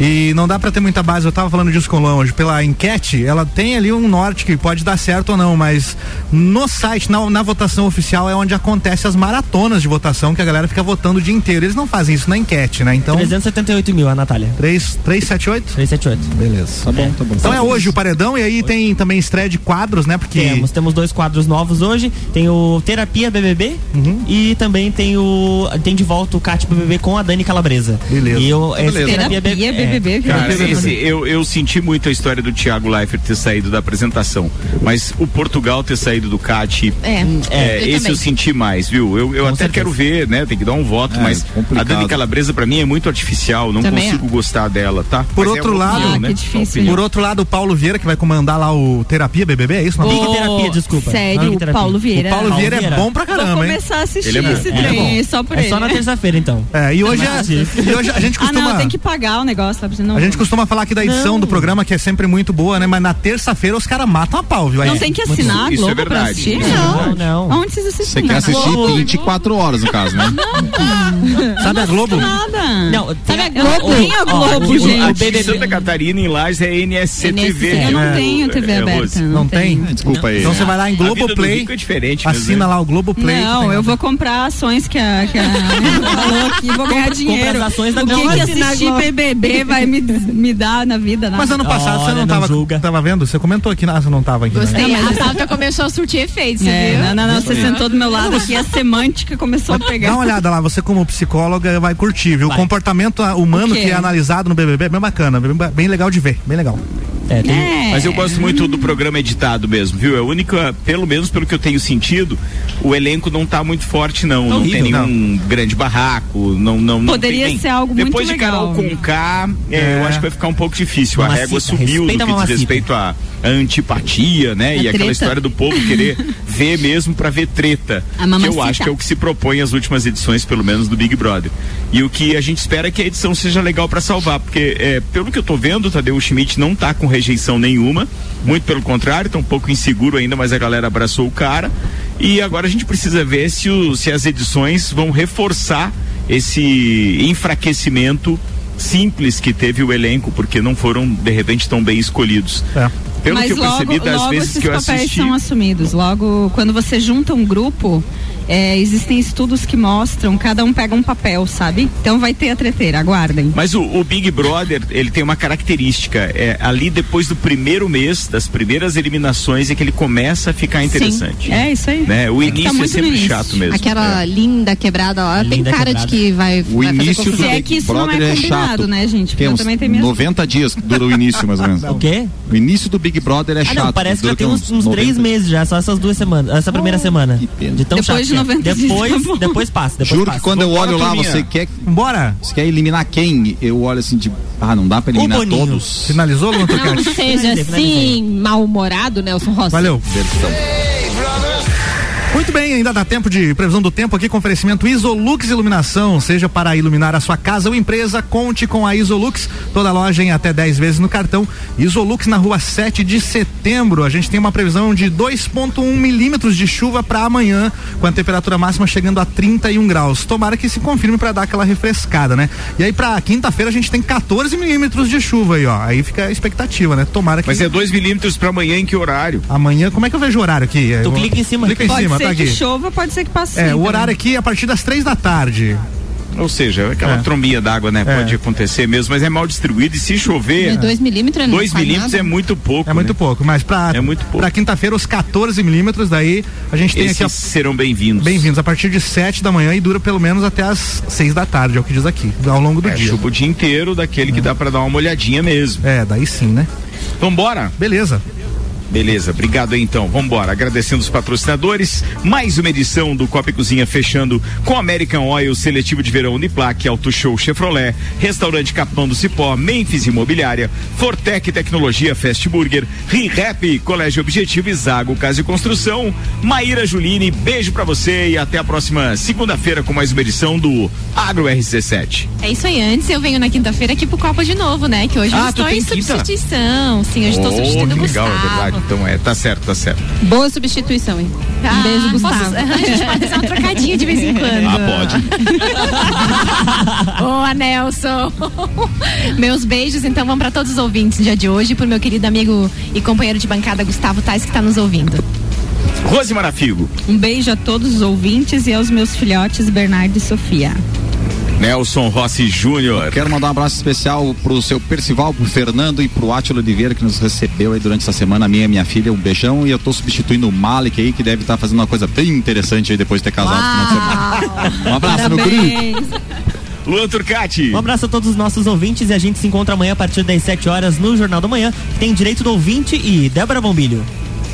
E não dá pra ter muita base, eu tava falando disso com o Luan hoje. Pela enquete, ela tem ali um norte que pode dar certo ou não, mas no site, na, na votação oficial, é onde acontece as maratonas de votação, que a galera fica votando o dia inteiro. Eles não fazem isso na enquete, né? Então. 378 mil, a Natália. 3, 378? 378. Beleza. Tá bom, tá bom. Então é hoje o paredão e aí tem também estreia de quadros, né? Porque. Temos, temos dois quadros novos hoje. Tem o Terapia BBB Uhum. e também tem o tem de volta o Cat BBB com a Dani Calabresa. Beleza. E o, esse Beleza. Terapia, Terapia é, BBB, Cara, Terapia esse- eu, eu senti muito a história do Thiago Leifert ter saído da apresentação. Mas o Portugal ter saído do CAT. É, É, eu esse também. eu senti mais, viu? Eu, eu Com até certeza. quero ver, né? Tem que dar um voto, É, mas complicado. a Dani Calabresa pra mim é muito artificial, não Também consigo gostar dela, tá? Por Mas é outro lado- Ah, né? que difícil, Uma opinião. Por outro lado, o Paulo Vieira, que vai comandar lá o Terapia BBB, é isso? Não? Big Terapia, desculpa. Sério, Não, o Terapia. Paulo Vieira. O Paulo Vieira é bom pra Vou caramba, hein? começar a assistir Ele é esse É trem aí, só por É ele. só na terça-feira, então. É, e hoje, é, e hoje a gente Ah, costuma. não, tem que pagar o negócio, sabe? Senão A gente costuma falar aqui da edição Não. do programa, que é sempre muito boa, né? Mas na terça-feira os caras matam a pau, viu? Aí- Não tem que assinar a Isso é Globo pra verdade. assistir? Não, não. Onde vocês assistem? Você quer assistir Globo? 24 horas, no caso, né? Sabe a Globo? Nada. Não, Sabe a tem- Globo? ó, Tem a Globo, gente. o BBB Catarina, em Lages, é NSCTV. Eu não viu? tenho TV É, aberta. Rose. Não tem? É, Desculpa aí. Então você vai lá em Globoplay, é diferente, assina né? lá o Globoplay. Não, tem- eu vou comprar ações que a, que a falou aqui, vou ganhar dinheiro. as ações da o que, que assistir. BBB vai me, me dar na vida? Nada. Mas ano passado você Olha, não não tava, julga. tava vendo? Você comentou aqui, ah, você não tava aqui. né? Gostei. A pauta começou a surtir efeitos, você É, viu? não, não, não, você sentou do meu lado aqui, a semântica começou a pegar. Dá uma olhada lá, você como psicóloga vai curtir, viu? O comportamento humano que é analisado no BBB é bem bacana, bem, bem legal de ver, bem legal. É, tem- É. Mas eu gosto muito do programa editado mesmo, viu? É a única, pelo menos pelo que eu tenho sentido, o elenco não tá muito forte, não. Não horrível, tem nenhum grande barraco, não, não, não Poderia tem ser algo muito Depois de legal. Carol com K, é, É. eu acho que vai ficar um pouco difícil. A régua subiu no que diz respeito a, a antipatia, né? A e aquela treta. história do povo querer ver mesmo pra ver treta. Que eu acho que é o que se propõe as últimas edições, pelo menos do Big Brother. E o que a gente espera é que a edição seja legal pra salvar, porque é, pelo que eu tô vendo, o Tadeu Schmidt não tá com rejeição nenhuma, muito pelo contrário, tá um pouco inseguro ainda, mas a galera abraçou o cara. E agora a gente precisa ver se, o- se as edições vão reforçar esse enfraquecimento simples que teve o elenco, porque não foram de repente tão bem escolhidos. Pelo Mas que eu logo, percebi das logo vezes esses que eu papéis assisti. são assumidos. Logo, quando você junta um grupo, é, existem estudos que mostram, cada um pega um papel, sabe? Então vai ter a treteira, aguardem. Mas o, o Big Brother, ele tem uma característica, é ali depois do primeiro mês, das primeiras eliminações, é que ele começa a ficar interessante. É isso aí. Né? O É tá início é muito no sempre início. chato mesmo. Aquela É. linda quebrada lá, tem cara quebrada. de que vai, O vai fazer início do. É Big que isso não Brother é é chato. né, gente? Porque Tem eu uns também tenho minhas 90 dias que dura o início, mais ou menos. O quê? O início do Big Brother é Ah, chato. não, parece que já tem uns, uns 90 três meses já, só essas duas semanas, essa primeira semana. De tão Depois chato de que é. 90 dias, depois, tá depois passa, depois Juro passa. que quando eu Vambora, olho lá, turminha. você quer. Bora! Você quer eliminar quem? Eu olho assim de. Ah, não dá pra eliminar todos. Finalizou, Luan Não seja assim, mal-humorado, Nelson Rossi. Valeu. Versão. Muito bem, ainda dá tempo de previsão do tempo aqui com oferecimento Isolux Iluminação, seja para iluminar a sua casa ou empresa, conte com a Isolux, toda loja em até 10 vezes no cartão. Isolux na rua 7 de setembro, a gente tem uma previsão de 2.1 milímetros de chuva para amanhã, com a temperatura máxima chegando a 31 graus. Tomara que se confirme para dar aquela refrescada, né? E aí para quinta-feira a gente tem 14 milímetros de chuva aí, ó. Aí fica a expectativa, né? Tomara que Mas é 2 milímetros pra amanhã em que horário? amanhã, como é que eu vejo o horário aqui? Tu Eu- clica em cima. Clica em Pode cima, ser tá que aqui. chova, pode ser que passe. É, o também. horário aqui é a partir das três da tarde. Ou seja, aquela É. trombinha d'água, né? É. Pode acontecer mesmo, mas é mal distribuído e se chover. 2 milímetros não 2 faz milímetros nada. é muito pouco. É muito né? pouco, mas pra, É muito pouco. pra quinta-feira, os 14 milímetros, daí a gente tem Esses aqui, ó, serão bem-vindos. bem-vindos, a partir de 7 da manhã e dura pelo menos até as 6 da tarde, é o que diz aqui, ao longo do É, dia. chuva o dia inteiro, daquele que dá pra dar uma olhadinha mesmo. É, daí sim, né? Vambora? Beleza. Beleza, obrigado aí então. Vambora. Agradecendo os patrocinadores. Mais uma edição do Copa e Cozinha fechando com American Oil, Seletivo de Verão Uniplac, Auto Show Chevrolet, Restaurante Capão do Cipó, Memphis Imobiliária, Fortec Tecnologia Fast Burger, ReHap, Colégio Objetivo e Zago Casa e Construção. Maíra Juline, beijo pra você e até a próxima segunda-feira com mais uma edição do Agro RC7. É isso aí. Antes eu venho na quinta-feira aqui pro Copa de novo, né? Que hoje Ah, eu estou em substituição. Sim, hoje estou Oh, substituindo que o legal, é Gustavo. verdade. Então é, tá certo, tá certo. Boa substituição, hein? Ah, um beijo, posso- Gustavo. a gente pode fazer uma trocadinha de vez em quando. Ah, pode. Boa, Nelson. Meus beijos, então, vão para todos os ouvintes no dia de hoje, pro meu querido amigo e companheiro de bancada Gustavo Tais, que está nos ouvindo. Rose Marafigo. Um beijo a todos os ouvintes e aos meus filhotes Bernardo e Sofia. Nelson Rossi Júnior. Quero mandar um abraço especial pro seu Percival, pro Fernando e pro Átilo Oliveira que nos recebeu aí durante essa semana, a minha e minha filha, um beijão e eu tô substituindo o Malik aí que deve estar fazendo uma coisa bem interessante aí depois de ter casado no. Um abraço, meu guri. Luan Turcati. Um abraço a todos os nossos ouvintes e a gente se encontra amanhã a partir das 7 horas no Jornal da Manhã. que Tem direito do ouvinte e Débora Bombilho.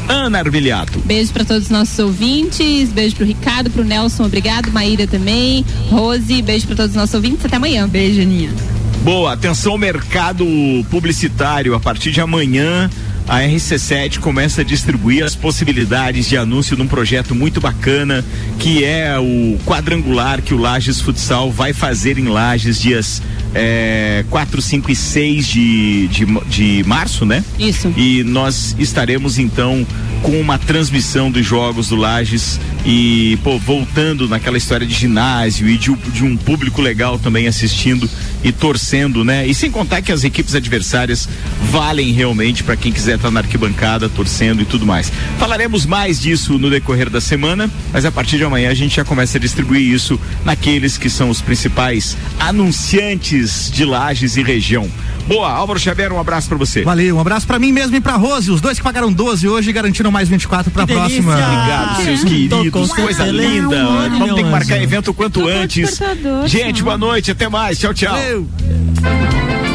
Ana Arbiliato. Beijo pra todos os nossos ouvintes, beijo pro Ricardo, pro Nelson, obrigado, Maíra também, Rose, beijo pra todos os nossos ouvintes, até amanhã. Beijo, Aninha. Boa, atenção mercado publicitário. A partir de amanhã, a RC7 começa a distribuir as possibilidades de anúncio de um projeto muito bacana, que é o quadrangular que o Lages Futsal vai fazer em Lages dias é, 4, 5 e 6 de, de, de março, né? Isso. E nós estaremos então com uma transmissão dos jogos do Lages e pô, voltando naquela história de ginásio e de, de um público legal também assistindo e torcendo, né? E sem contar que as equipes adversárias valem realmente para quem quiser estar na arquibancada torcendo e tudo mais. Falaremos mais disso no decorrer da semana, mas a partir de amanhã a gente já começa a distribuir isso naqueles que são os principais anunciantes de Lages e região. Boa, Álvaro Xavier, um abraço para você. Valeu, um abraço pra mim mesmo e pra Rose, os dois que pagaram 12 hoje garantiram mais 24 pra Que próxima. delícia! Obrigado, seus queridos. Coisa linda. Vamos ter que marcar evento quanto antes. Gente, boa noite. Até mais. Tchau, tchau. Valeu.